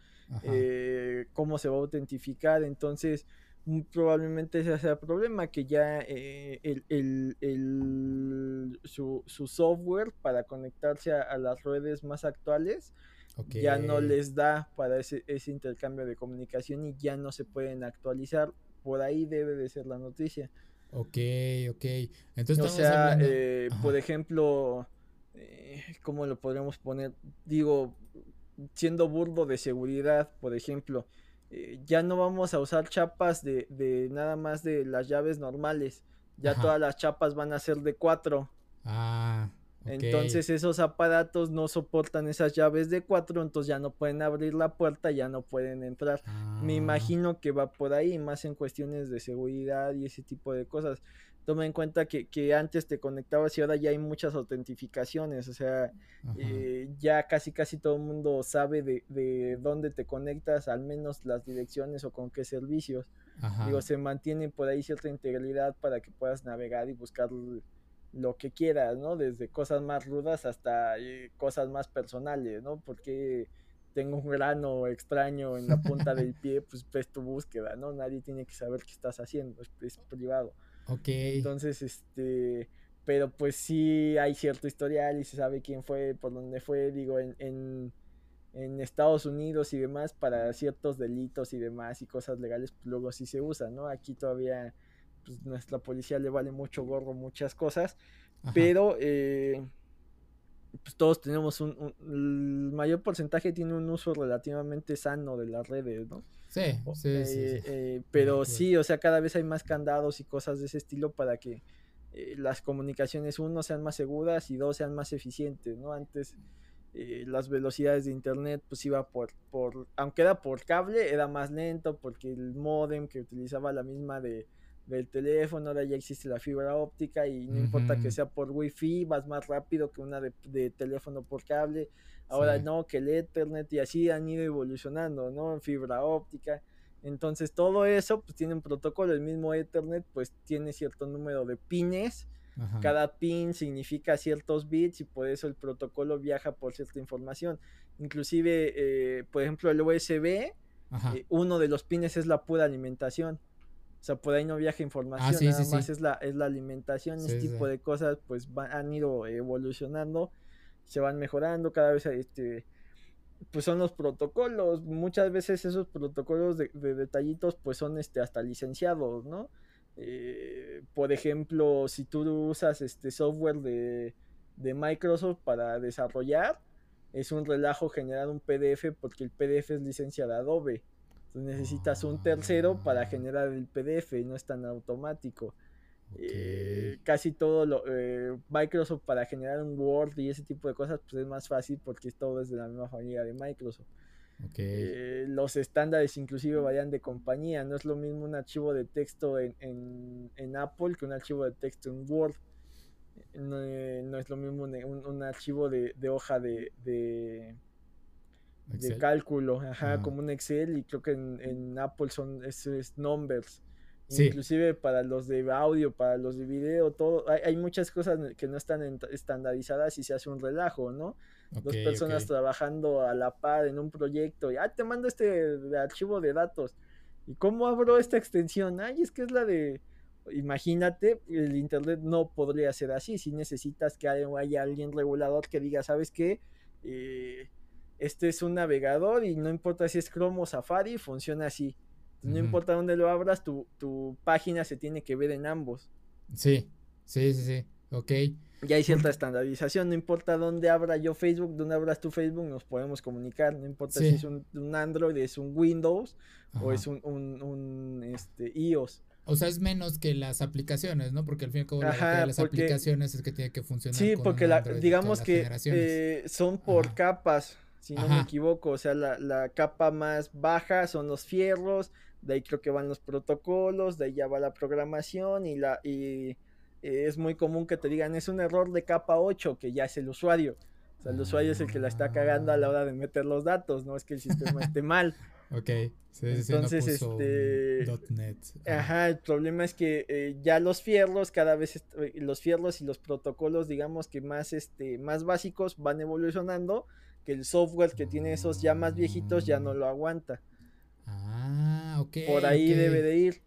eh, cómo se va a autentificar. Entonces, probablemente ese sea el problema, que ya eh, el, su, software para conectarse a, las redes más actuales ya no les da para ese, intercambio de comunicación y ya no se pueden actualizar. Por ahí debe de ser la noticia. Ok, ok. Entonces, o sea, eh, por ejemplo, eh, ¿cómo lo podríamos poner? Digo, siendo burdo de seguridad, por ejemplo, eh, ya no vamos a usar chapas de, de, nada más de las llaves normales. Ya todas las chapas van a ser de cuatro. Ah. Entonces esos aparatos no soportan esas llaves de cuatro, entonces ya no pueden abrir la puerta, ya no pueden entrar. Me ah. imagino que va por ahí, más en cuestiones de seguridad y ese tipo de cosas toma en cuenta que, antes te conectabas y ahora ya hay muchas autentificaciones, o sea, eh, ya casi casi todo el mundo sabe de, dónde te conectas, al menos las direcciones o con qué servicios. Digo, se mantiene por ahí cierta integridad para que puedas navegar y buscar lo que quieras, ¿no? Desde cosas más rudas hasta eh, cosas más personales, ¿no? Porque tengo un grano extraño en la punta del pie, pues ves tu búsqueda, ¿no? Nadie tiene que saber qué estás haciendo, es privado. Ok. Entonces, este, pero pues sí hay cierto historial y se sabe quién fue, por dónde fue, digo, en, en, en Estados Unidos y demás, para ciertos delitos y demás y cosas legales, pues luego sí se usa, ¿no? Aquí todavía, pues nuestra policía le vale mucho gorro muchas cosas, pero... Eh, pues todos tenemos un, el mayor porcentaje tiene un uso relativamente sano de las redes, ¿no? Sí, sí, eh, sí, eh, pero sí, o sea, cada vez hay más candados y cosas de ese estilo para que eh, las comunicaciones, uno, sean más seguras y dos, sean más eficientes, ¿no? Antes las velocidades de internet, pues iba por, por, aunque era por cable, era más lento porque el modem que utilizaba la misma de del teléfono, ahora ya existe la fibra óptica y no importa que sea por wifi, vas más rápido que una de, teléfono por cable, ahora no, que el ethernet y así han ido evolucionando, ¿no? Fibra óptica. Entonces todo eso pues tiene un protocolo, el mismo ethernet pues tiene cierto número de pines, cada pin significa ciertos bits y por eso el protocolo viaja por cierta información. Inclusive, eh, por ejemplo, el USB, eh, uno de los pines es la pura alimentación O sea, por ahí no viaja información, ah, nada más es la es la alimentación, ese tipo de cosas pues han ido evolucionando, se van mejorando, cada vez este pues son los protocolos, muchas veces esos protocolos de, detallitos pues son este hasta licenciados, ¿no? Eh, por ejemplo, si tú usas este software de, de Microsoft para desarrollar, es un relajo generar un PDF porque el PDF es licencia de Adobe. Entonces necesitas un tercero para generar el PDF y no es tan automático. Eh, casi todo lo, eh, Microsoft para generar un Word y ese tipo de cosas pues es más fácil porque todo es de la misma familia de Microsoft. Eh, los estándares inclusive varían de compañía. No es lo mismo un archivo de texto en, en, Apple que un archivo de texto en Word. No, es lo mismo un, archivo de, hoja de, de, cálculo, ajá, como un Excel y creo que en, Apple son es, es numbers. Inclusive para los de audio, para los de video, todo, hay, muchas cosas que no están estandarizadas y se hace un relajo, ¿no? Dos personas trabajando a la par en un proyecto y, ah, te mando este archivo de datos. ¿Y cómo abro esta extensión? Ay, es que es la de... Imagínate, el Internet no podría ser así. Si necesitas que haya alguien regulador que diga, ¿sabes qué? Eh, este es un navegador y no importa si es Chrome o Safari, funciona así. No importa dónde lo abras, tu, tu, página se tiene que ver en ambos. Sí, sí, sí, sí. Ok. Ya hay cierta estandarización, no importa dónde abra yo Facebook, dónde abras tu Facebook, nos podemos comunicar, no importa si es un, Android, es un Windows o es un, un, este, iOS. O sea, es menos que las aplicaciones, ¿no? Porque al fin y al cabo las aplicaciones es que tiene que funcionar. Sí, porque digamos que eh, son por capas, si no me equivoco. O sea, la, la, capa más baja son los fierros, de ahí creo que van los protocolos, de ahí ya va la programación y la y es muy común que te digan es un error de capa 8 que ya es el usuario. O sea, el usuario es el que la está cagando a la hora de meter los datos, no es que el sistema esté mal. Ok, entonces este ajá, el problema es que eh, ya los fierros cada vez eh, los fierros y los protocolos digamos que más este más básicos van evolucionando, que el software que tiene esos ya más viejitos ya no lo aguanta. Ah, ok. Por ahí debe de ir.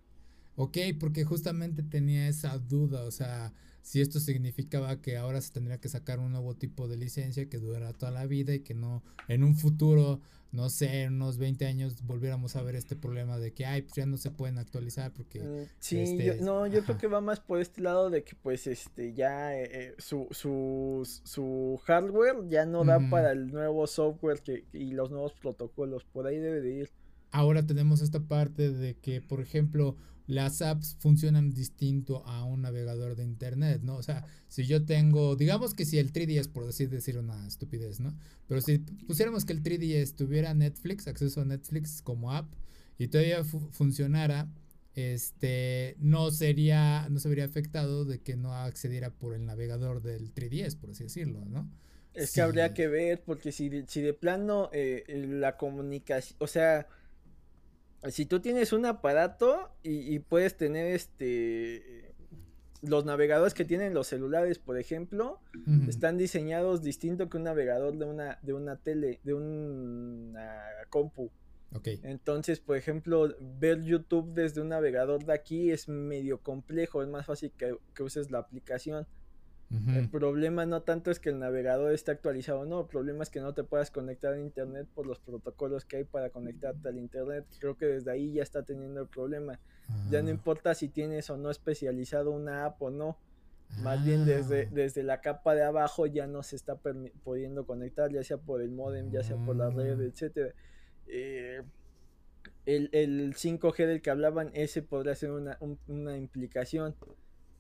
Ok, porque justamente tenía esa duda, o sea, si esto significaba que ahora se tendría que sacar un nuevo tipo de licencia que durara toda la vida y que no en un futuro, no sé, en unos 20 años volviéramos a ver este problema de que, ay, pues ya no se pueden actualizar porque... Mm, sí, este, no, yo creo que va más por este lado de que pues este ya eh, eh, su, su, su, hardware ya no da para el nuevo software que, y los nuevos protocolos, por ahí debe de ir. Ahora tenemos esta parte de que, por ejemplo, las apps funcionan distinto a un navegador de internet, ¿no? O sea, si yo tengo, digamos que si el 3DS, por decir, decir una estupidez, ¿no? Pero si pusiéramos que el 3DS tuviera Netflix, acceso a Netflix como app, y todavía funcionara, este, no sería, no se vería afectado de que no accediera por el navegador del 3DS, por así decirlo, ¿no? Es que habría que ver, porque si de, si de plano eh, la comunicación, o sea, si tú tienes un aparato y, puedes tener este los navegadores que tienen los celulares, por ejemplo, están diseñados distinto que un navegador de una de una tele, de una compu. Okay. Entonces, por ejemplo, ver YouTube desde un navegador de aquí es medio complejo, es más fácil que, que uses la aplicación. El problema no tanto es que el navegador esté actualizado no, el problema es que no te puedas conectar a internet por los protocolos que hay para conectarte al internet. Creo que desde ahí ya está teniendo el problema. Ya no ah. importa si tienes o no especializado una app o no. Más bien desde, ah. desde la capa de abajo ya no se está pudiendo conectar, ya sea por el modem, ya sea por la red, ah. etcétera. Eh, el, el, 5G del que hablaban, ese podría ser una, una implicación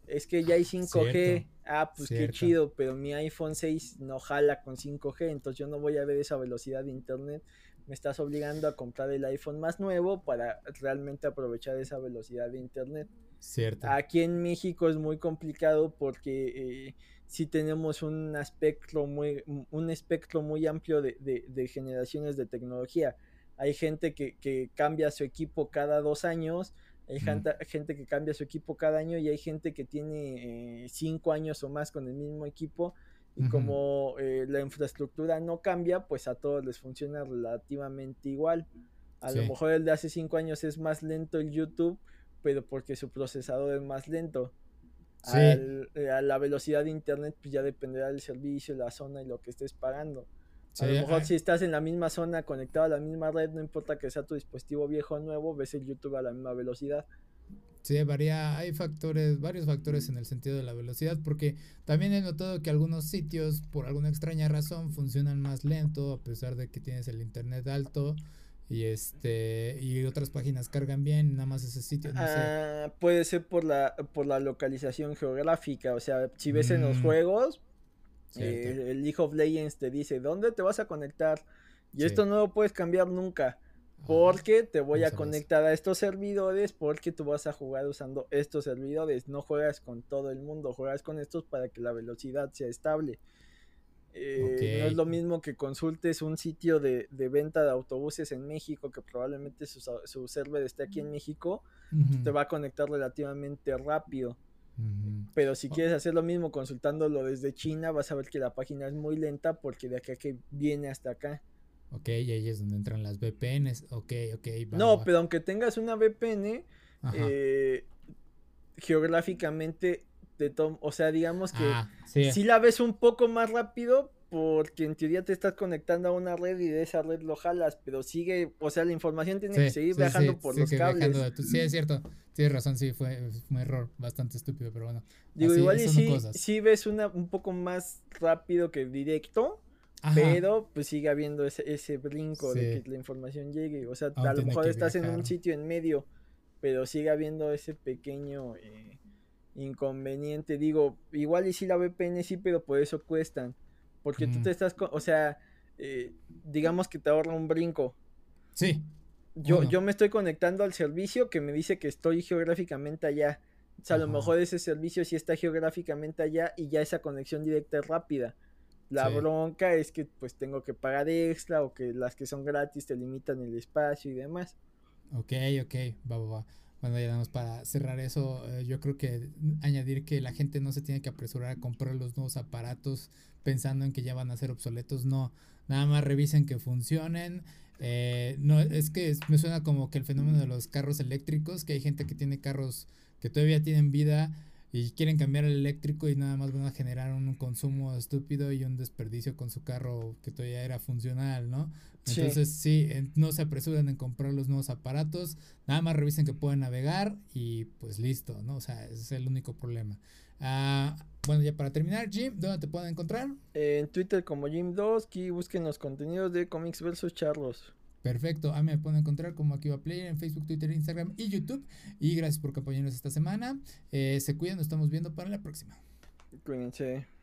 es que ya hay 5G. Ah, pues qué chido, pero mi iPhone 6 no jala con 5G, entonces yo no voy a ver esa velocidad de internet. Me estás obligando a comprar el iPhone más nuevo para realmente aprovechar esa velocidad de internet. Cierto. Aquí en México es muy complicado porque eh, sí tenemos un espectro muy, un espectro muy amplio de, de, generaciones de tecnología. Hay gente que, que cambia su equipo cada dos años hay gente, que cambia su equipo cada año y hay gente que tiene eh, cinco años o más con el mismo equipo y como eh, la infraestructura no cambia, pues a todos les funciona relativamente igual. A lo mejor el de hace cinco años es más lento el YouTube, pero porque su procesador es más lento. Eh, a la velocidad de internet, pues ya dependerá del servicio, la zona y lo que estés pagando. A lo mejor si estás en la misma zona, conectado a la misma red, no importa que sea tu dispositivo viejo o nuevo, ves el YouTube a la misma velocidad. Sí, varía, hay factores, varios factores en el sentido de la velocidad, porque también he notado que algunos sitios, por alguna extraña razón, funcionan más lento, a pesar de que tienes el internet alto y este y otras páginas cargan bien nada más ese sitio ah, puede ser por la por la localización geográfica o sea si ves en los mm. juegos eh, el League of Legends te dice dónde te vas a conectar y esto no lo puedes cambiar nunca porque te voy a conectar a estos servidores porque tú vas a jugar usando estos servidores. No juegas con todo el mundo juegas con estos para que la velocidad sea estable. Eh, no es lo mismo que consultes un sitio de, venta de autobuses en México, que probablemente su, server esté aquí en México, te va a conectar relativamente rápido. Pero si quieres hacer lo mismo consultándolo desde China, vas a ver que la página es muy lenta porque de acá que viene hasta acá. Ok, y ahí es donde entran las VPNs. Ok, ok. no, pero aunque tengas una VPN, eh, geográficamente o sea, digamos que ah, si la ves un poco más rápido porque en teoría te estás conectando a una red y de esa red lo jalas, pero sigue, o sea, la información tiene que seguir viajando por los cables. sí, es cierto, tienes razón, sí, fue, un error bastante estúpido, pero bueno. Digo, igual y sí, sí ves una un poco más rápido que directo, pero pues sigue habiendo ese, ese brinco de que la información llegue, o sea, a lo mejor estás en un sitio en medio, pero sigue habiendo ese pequeño... Eh, inconveniente. Digo, igual y si la VPN sí, pero por eso cuestan. Porque tú te estás, o sea, eh, digamos que te ahorra un brinco. Sí. Yo, yo me estoy conectando al servicio que me dice que estoy geográficamente allá. O sea, a lo mejor ese servicio sí está geográficamente allá y ya esa conexión directa es rápida. La bronca es que pues tengo que pagar extra o que las que son gratis te limitan el espacio y demás. Ok, ok, va, va, va. Bueno, ya damos para cerrar eso. Eh, yo creo que añadir que la gente no se tiene que apresurar a comprar los nuevos aparatos pensando en que ya van a ser obsoletos. No, nada más revisen que funcionen. Eh, no, es que me suena como que el fenómeno de los carros eléctricos, que hay gente que tiene carros que todavía tienen vida y quieren cambiar el eléctrico y nada más van a generar un consumo estúpido y un desperdicio con su carro que todavía era funcional, ¿no? Entonces sí, no se apresuren en comprar los nuevos aparatos, nada más revisen que pueden navegar y pues listo, ¿no? O sea, ese es el único problema. Ah, bueno, ya para terminar, Jim, ¿dónde te pueden encontrar? en Twitter como Jim2, aquí busquen los contenidos de Comics versus Charlos. Perfecto, a mí me pueden encontrar como aquí va Player en Facebook, Twitter, Instagram y YouTube. Y gracias por acompañarnos esta semana. Eh, se cuidan, nos estamos viendo para la próxima. Cuídense.